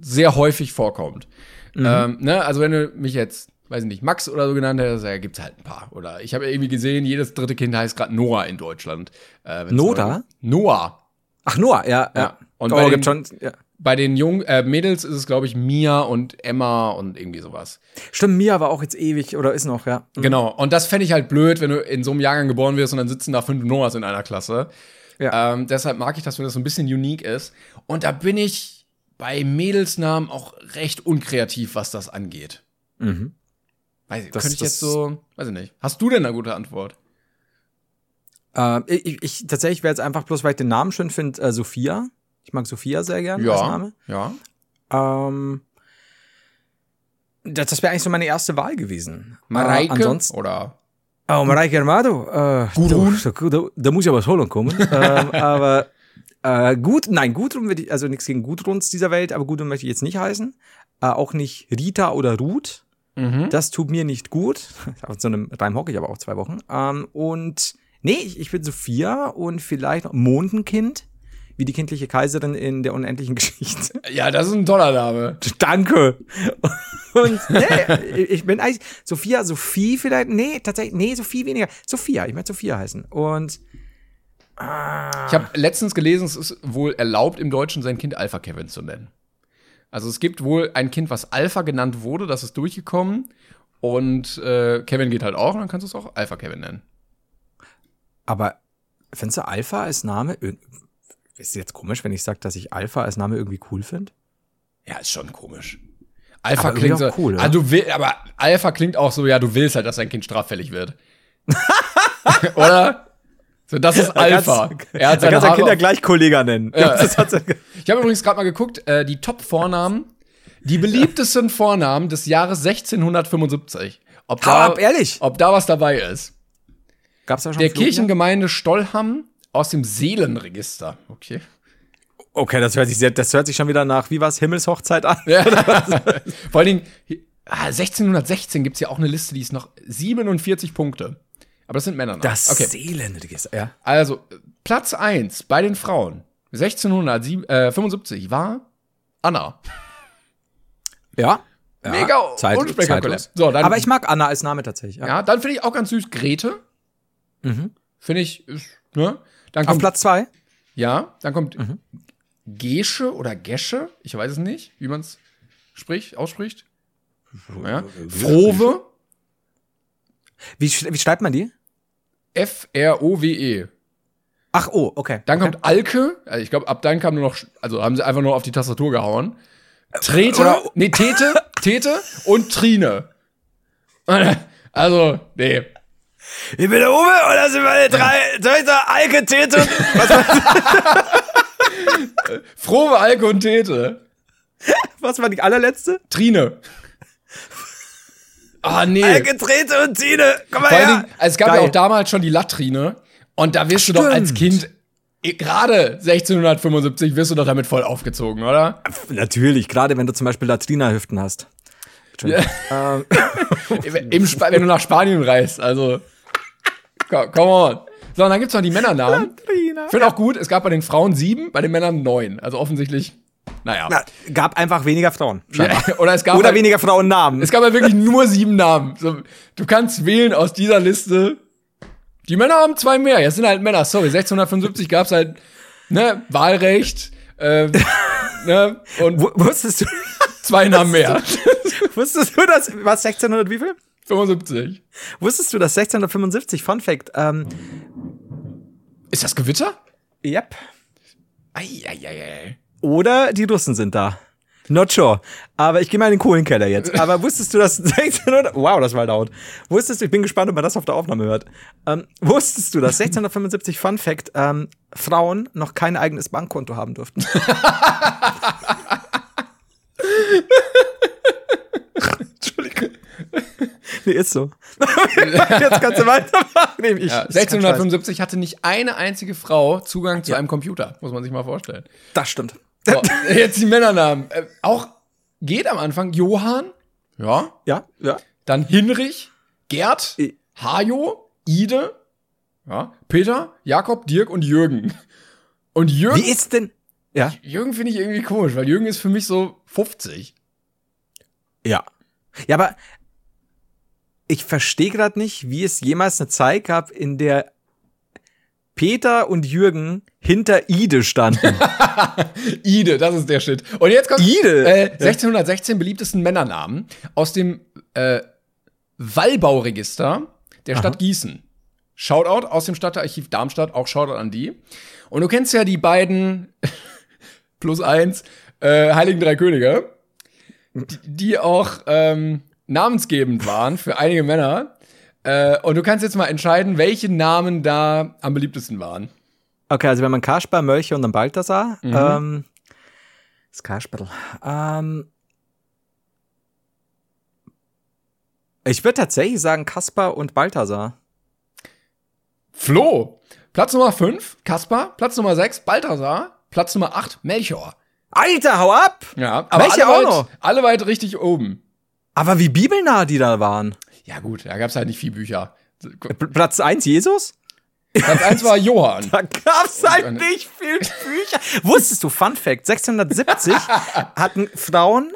sehr häufig vorkommt. Mhm. Ähm, ne? Also wenn du mich jetzt, weiß ich nicht, Max oder so genannt hättest, ja, gibt's halt ein paar. Oder ich habe irgendwie gesehen, jedes dritte Kind heißt gerade Noah in Deutschland. Äh, Noda? Noah. Ach, Noah, ja, ja. Ja. Und oh, bei gibt den- schon, ja. Bei den Jung äh, Mädels ist es, glaube ich, Mia und Emma und irgendwie sowas. Stimmt, Mia war auch jetzt ewig oder ist noch, ja. Genau. Und das fände ich halt blöd, wenn du in so einem Jahrgang geboren wirst und dann sitzen da fünf Noahs in einer Klasse. Ja. Ähm, deshalb mag ich das, wenn das so ein bisschen unique ist. Und da bin ich bei Mädelsnamen auch recht unkreativ, was das angeht. Mhm. Weiß ich, Das- könnte ich das- jetzt so, weiß ich nicht. Hast du denn eine gute Antwort? Äh, ich, ich tatsächlich wäre jetzt einfach bloß, weil ich den Namen schön finde, äh, Sophia. Ich mag Sophia sehr gern als Name. Ja. Ähm, das das wäre eigentlich so meine erste Wahl gewesen. Mareike Äh, ansonsten, oder oh, Mareike Armado. Äh, Gudrun? Da, da, da muss ja was holen kommen. (laughs) ähm, aber äh, gut, nein, Gudrun würde ich, also nichts gegen Gudruns dieser Welt, aber Gudrun möchte ich jetzt nicht heißen. Äh, auch nicht Rita oder Ruth. Mhm. Das tut mir nicht gut. (laughs) Auf so einem Reim hocke ich aber auch zwei Wochen. Ähm, und nee, ich, ich bin Sophia und vielleicht noch Mondenkind, wie die kindliche Kaiserin in der unendlichen (laughs) Geschichte. Ja, das ist ein toller Name. Danke. (laughs) Und nee, ich bin eigentlich Sophia, Sophie vielleicht, nee, tatsächlich, nee, Sophie weniger. Sophia, ich möchte Sophia heißen. Und Ich habe letztens gelesen, es ist wohl erlaubt, im Deutschen sein Kind Alpha Kevin zu nennen. Also es gibt wohl ein Kind, was Alpha genannt wurde, das ist durchgekommen. Und äh, Kevin geht halt auch, und dann kannst du es auch Alpha Kevin nennen. aber findest du Alpha als Name? Ist es jetzt komisch, wenn ich sage, dass ich Alpha als Name irgendwie cool finde? Ja, ist schon komisch. Alpha Aber klingt so. cool, ah, du will, aber Alpha klingt auch so, ja, du willst halt, dass dein Kind straffällig wird. (laughs) oder? So, das ist (laughs) Alpha. (laughs) Er hat seine kannst Haare Kinder gleich Kollega nennen. Ja. (laughs) Ich habe übrigens gerade mal geguckt, äh, die Top-Vornamen, die beliebtesten Vornamen des Jahres 1675. Ob da, ab, ehrlich? Ob da was dabei ist. Gab's da schon Der Florian? Kirchengemeinde Stollham aus dem Seelenregister. Okay. Okay, das hört sich sehr, das hört sich schon wieder nach, wie war's, Himmelshochzeit an? Ja. Vor allen Dingen, ah, 1616 gibt's ja auch eine Liste, die ist noch 47 Punkte. Aber das sind Männer. Das okay. Seelenregister, ja. Also, Platz 1 bei den Frauen 1675 war Anna. (laughs) Ja. ja. Mega Zeit, unspektakulär. So, dann- Aber ich mag Anna als Name tatsächlich. Ja. Ja, dann finde ich auch ganz süß Grete. Finde ich, ne? Dann Auf kommt, Platz zwei. ja, dann kommt Gesche oder Gesche, ich weiß es nicht, wie man es spricht, ausspricht. Ja. Frove, Wie, wie schreibt man die? F-R-O-W-E. Ach, oh, okay. Dann okay. kommt Alke, also ich glaube, ab dann kam nur noch, also haben sie einfach nur auf die Tastatur gehauen. Trete, Oder- nee, Tete, Tete und Trine. (laughs) Also, nee. Ich bin der Uwe und das sind meine drei Töchter, Alke, Tete. (laughs) Was, Frove, Alke und Tete. was war die allerletzte? Trine. Ah, nee. Alke, Trete und Tine. Komm mal Vor her. Dingen, es gab Geil. ja auch damals schon die Latrine. Und da wirst du doch als Kind, eh, gerade 1675, wirst du doch damit voll aufgezogen, oder? Natürlich, gerade wenn du zum Beispiel Latrina-Hüften hast. (laughs) Ähm, Im Spa wenn du nach Spanien reist, also. co- Come on. So, und dann gibt's noch die Männernamen. Latrina. Finde auch gut, es gab bei den Frauen sieben, bei den Männern neun. Also offensichtlich, naja. Na, gab einfach weniger Frauen. Ja, (laughs) oder es gab Oder halt, weniger Frauennamen. Es gab ja wirklich nur sieben Namen. Du kannst wählen aus dieser Liste. Die Männer haben zwei mehr. Jetzt sind halt Männer. Sorry, 1675 gab's halt ne, Wahlrecht äh, (laughs) ne, und wusstest du, zwei Namen mehr. wusstest du, dass, was 1600 wie viel? 75. Wusstest du, dass 1675, Fun Fact, ähm, Ist das Gewitter? yep. Eieiei. Oder die Russen sind da. Not sure. Aber ich gehe mal in den Kohlenkeller jetzt. (laughs) Aber wusstest du, dass 1600, wow, das war laut. Wusstest du, ich bin gespannt, ob man das auf der Aufnahme hört. Ähm, wusstest du, dass 1675, Fun Fact, ähm, Frauen noch kein eigenes Bankkonto haben durften? (laughs) Entschuldigung. Nee, ist so. (laughs) jetzt kannst du weitermachen. Ich, Ja, ist kein 1675 hatte nicht eine einzige Frau Zugang zu einem Computer. Muss man sich mal vorstellen. Das stimmt. So, (laughs) jetzt die Männernamen. Äh, auch geht am Anfang Johann, ja, Ja, ja. dann Hinrich, Gerd, Hajo, Ide, ja, Peter, Jakob, Dirk und Jürgen. Und Jürgen, Wie ist denn, Ja. Jürgen finde ich irgendwie komisch, weil Jürgen ist für mich so 50. Ja. Ja, aber ich verstehe gerade nicht, wie es jemals eine Zeit gab, in der Peter und Jürgen hinter Ide standen. (laughs) Ide, das ist der Shit. Und jetzt kommt Ide? Äh, 1616 beliebtesten Männernamen aus dem äh, Wallbauregister der Stadt Gießen. Shoutout aus dem Stadtarchiv Darmstadt, auch Shoutout an die. Und du kennst ja die beiden (laughs) plus eins äh, Heiligen Drei Könige, die, die auch ähm, namensgebend waren für einige Männer. Äh, und du kannst jetzt mal entscheiden, welche Namen da am beliebtesten waren. Okay, also wenn man Kaspar, Mölche und dann Balthasar, ähm, das Kasperl. Ähm, ich würde tatsächlich sagen Kaspar und Balthasar. Flo, Platz Nummer 5, Kaspar, Platz Nummer 6, Balthasar, Platz Nummer 8, Melchior. Alter, hau ab! Ja, aber Welche alle auch weit, noch? alle weit richtig oben. Aber wie bibelnah die da waren. Ja gut, da gab's halt nicht viel Bücher. Platz eins Jesus? Platz 1 war Johann. (laughs) Da gab's halt eine- nicht viel Bücher. Wusstest du, Fun Fact, 1670 (laughs) hatten Frauen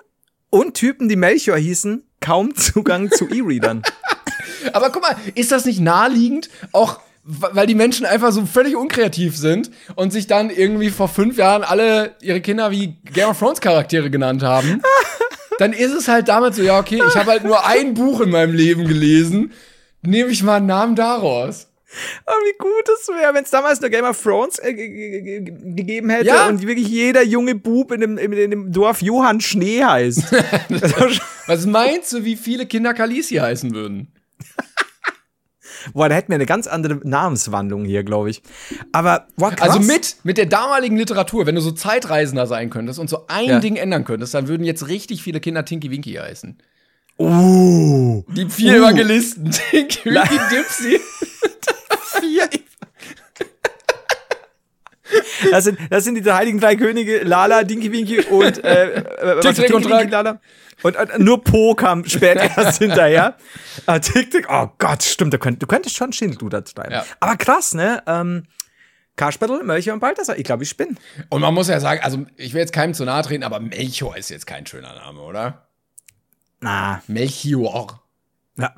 und Typen, die Melchior hießen, kaum Zugang zu E-Readern. (laughs) Aber guck mal, ist das nicht naheliegend? Auch weil die Menschen einfach so völlig unkreativ sind und sich dann irgendwie vor fünf Jahren alle ihre Kinder wie Game of Thrones Charaktere genannt haben. Dann ist es halt damals so, ja, okay, ich habe halt nur ein Buch in meinem Leben gelesen. Nehme ich mal einen Namen daraus. Oh, wie gut es wäre, wenn es damals nur Game of Thrones äh, ge- ge- ge- gegeben hätte Ja. und wirklich jeder junge Bub in dem, in, in dem Dorf Johann Schnee heißt. (laughs) Was meinst du, wie viele Kinder Kalisi heißen würden? Boah, da hätten wir eine ganz andere Namenswandlung hier, glaube ich. Aber, boah, krass. Also mit, mit der damaligen Literatur, wenn du so Zeitreisender sein könntest und so ein Ja. Ding ändern könntest, dann würden jetzt richtig viele Kinder Tinky Winky heißen. Oh. Die vier Evangelisten. (laughs) Tinky Winky Dipsy. Vier. Das sind, das sind die heiligen drei Könige, Lala, Dinky Winky und äh, äh, Tick, Trick und Lala. Und, und nur Po kam später (laughs) erst hinterher. Aber Tick, Tick, oh Gott, stimmt, du, könnt, du könntest schon Schindluder schreiben. Ja. Aber krass, ne? Ähm, Kasperl, Mölcher und Balthasar. Ich glaube, ich bin. Und man muss ja sagen, also ich will jetzt keinem zu nahe treten, aber Melchior ist jetzt kein schöner Name, oder? Na. Melchior. Ja.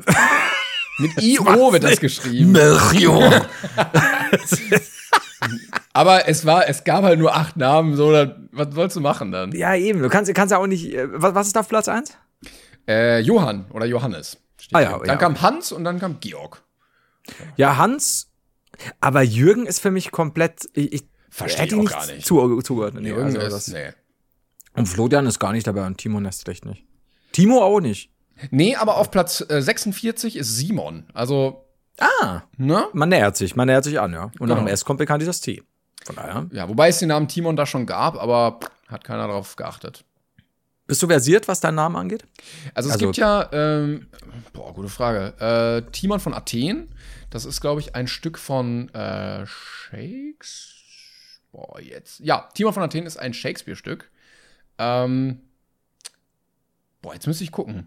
Mit (laughs) I-O wird das geschrieben. Melchior. (laughs) Aber es war, es gab halt nur acht Namen, so, dann, was sollst du machen dann? Ja, eben. Du kannst, kannst ja auch nicht. Äh, was, was ist auf Platz 1? Äh, Johann oder Johannes. Ah ja. Dann ja, kam Hans und dann kam Georg. Ja, Hans. Aber Jürgen ist für mich komplett. Ich, ich Versteh hätte ich auch gar nicht. Zu, zugeordnet. Nee, Jürgen also ist, nee. Und Florian ist gar nicht dabei und Timo recht nicht. Timo auch nicht. Nee, aber auf Platz äh, 46 ist Simon. Also, Ah. ne? Man nähert sich, man nähert sich an, ja. Und nach Genau. dem S kommt bekannt das T. Von daher. Ja, wobei es den Namen Timon da schon gab, aber hat keiner darauf geachtet. Bist du versiert, was deinen Namen angeht? Also es Also- gibt ja, ähm, boah, gute Frage. Äh, Timon von Athen, das ist, glaube ich, ein Stück von äh, Shakespeare. Boah, jetzt. Ja, Timon von Athen ist ein Shakespeare-Stück. Ähm, boah, jetzt müsste ich gucken.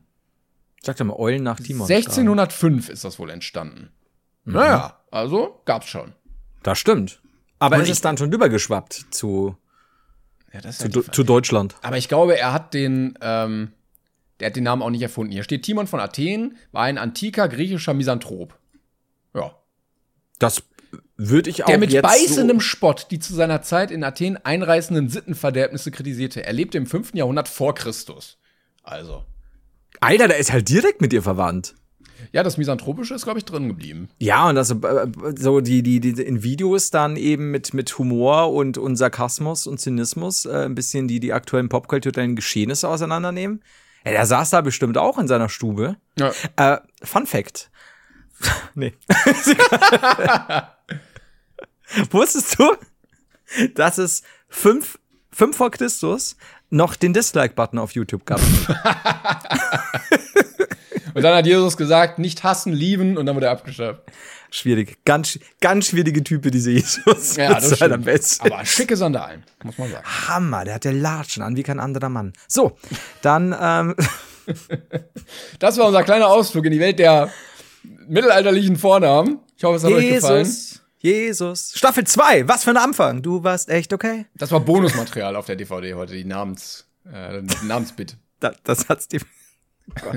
Sag doch mal Eulen nach Timon. 1605 ist das wohl entstanden. Mhm. Naja, also gab's schon. Das stimmt. Aber Und ist es dann schon rübergeschwappt zu, Ja, ist zu, halt zu Deutschland? Aber ich glaube, er hat den, ähm, der hat den Namen auch nicht erfunden. Hier steht Timon von Athen, war ein antiker griechischer Misanthrop. Ja. Das würde ich auch Der mit jetzt beißendem so Spott die zu seiner Zeit in Athen einreißenden Sittenverderbnisse kritisierte. Er lebte im 5. Jahrhundert vor Christus. Also. Alter, der ist halt direkt mit dir verwandt. Ja, das Misanthropische ist, glaube ich, drin geblieben. Ja, und also so die, die, die in Videos dann eben mit, mit Humor und, und Sarkasmus und Zynismus äh, ein bisschen die, die aktuellen popkulturellen Geschehnisse auseinandernehmen. Ja, der saß da bestimmt auch in seiner Stube. Ja. Äh, Fun Fact. (laughs) nee. (laughs) Wusstest du, dass es fünf, fünf vor Christus noch den Dislike-Button auf YouTube gab? (laughs) Und dann hat Jesus gesagt, nicht hassen, lieben und dann wurde er abgeschafft. Schwierig. Ganz, ganz schwierige Type, diese Jesus. Ja, das ist halt am besten. Aber schicke Sandalen, muss man sagen. Hammer, der hat ja Latschen an wie kein anderer Mann. So, dann, ähm, (laughs) Das war unser kleiner Ausflug in die Welt der mittelalterlichen Vornamen. Ich hoffe, es hat euch gefallen. Jesus. Jesus. Staffel 2, was für ein Anfang. Du warst echt okay. Das war Bonusmaterial auf der DVD heute, die Namens, äh, Namensbit. (laughs) Da, das hat's die.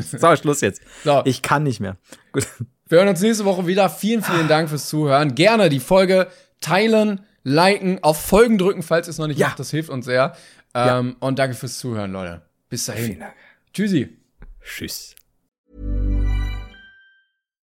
So, Schluss jetzt. So. Ich kann nicht mehr. Gut. Wir hören uns nächste Woche wieder. Vielen, vielen Dank fürs Zuhören. Gerne die Folge teilen, liken, auf Folgen drücken, falls ihr es noch nicht Ja. macht. Das hilft uns sehr. Ähm, Und danke fürs Zuhören, Leute. Bis dahin. Vielen Dank. Tschüssi. Tschüss.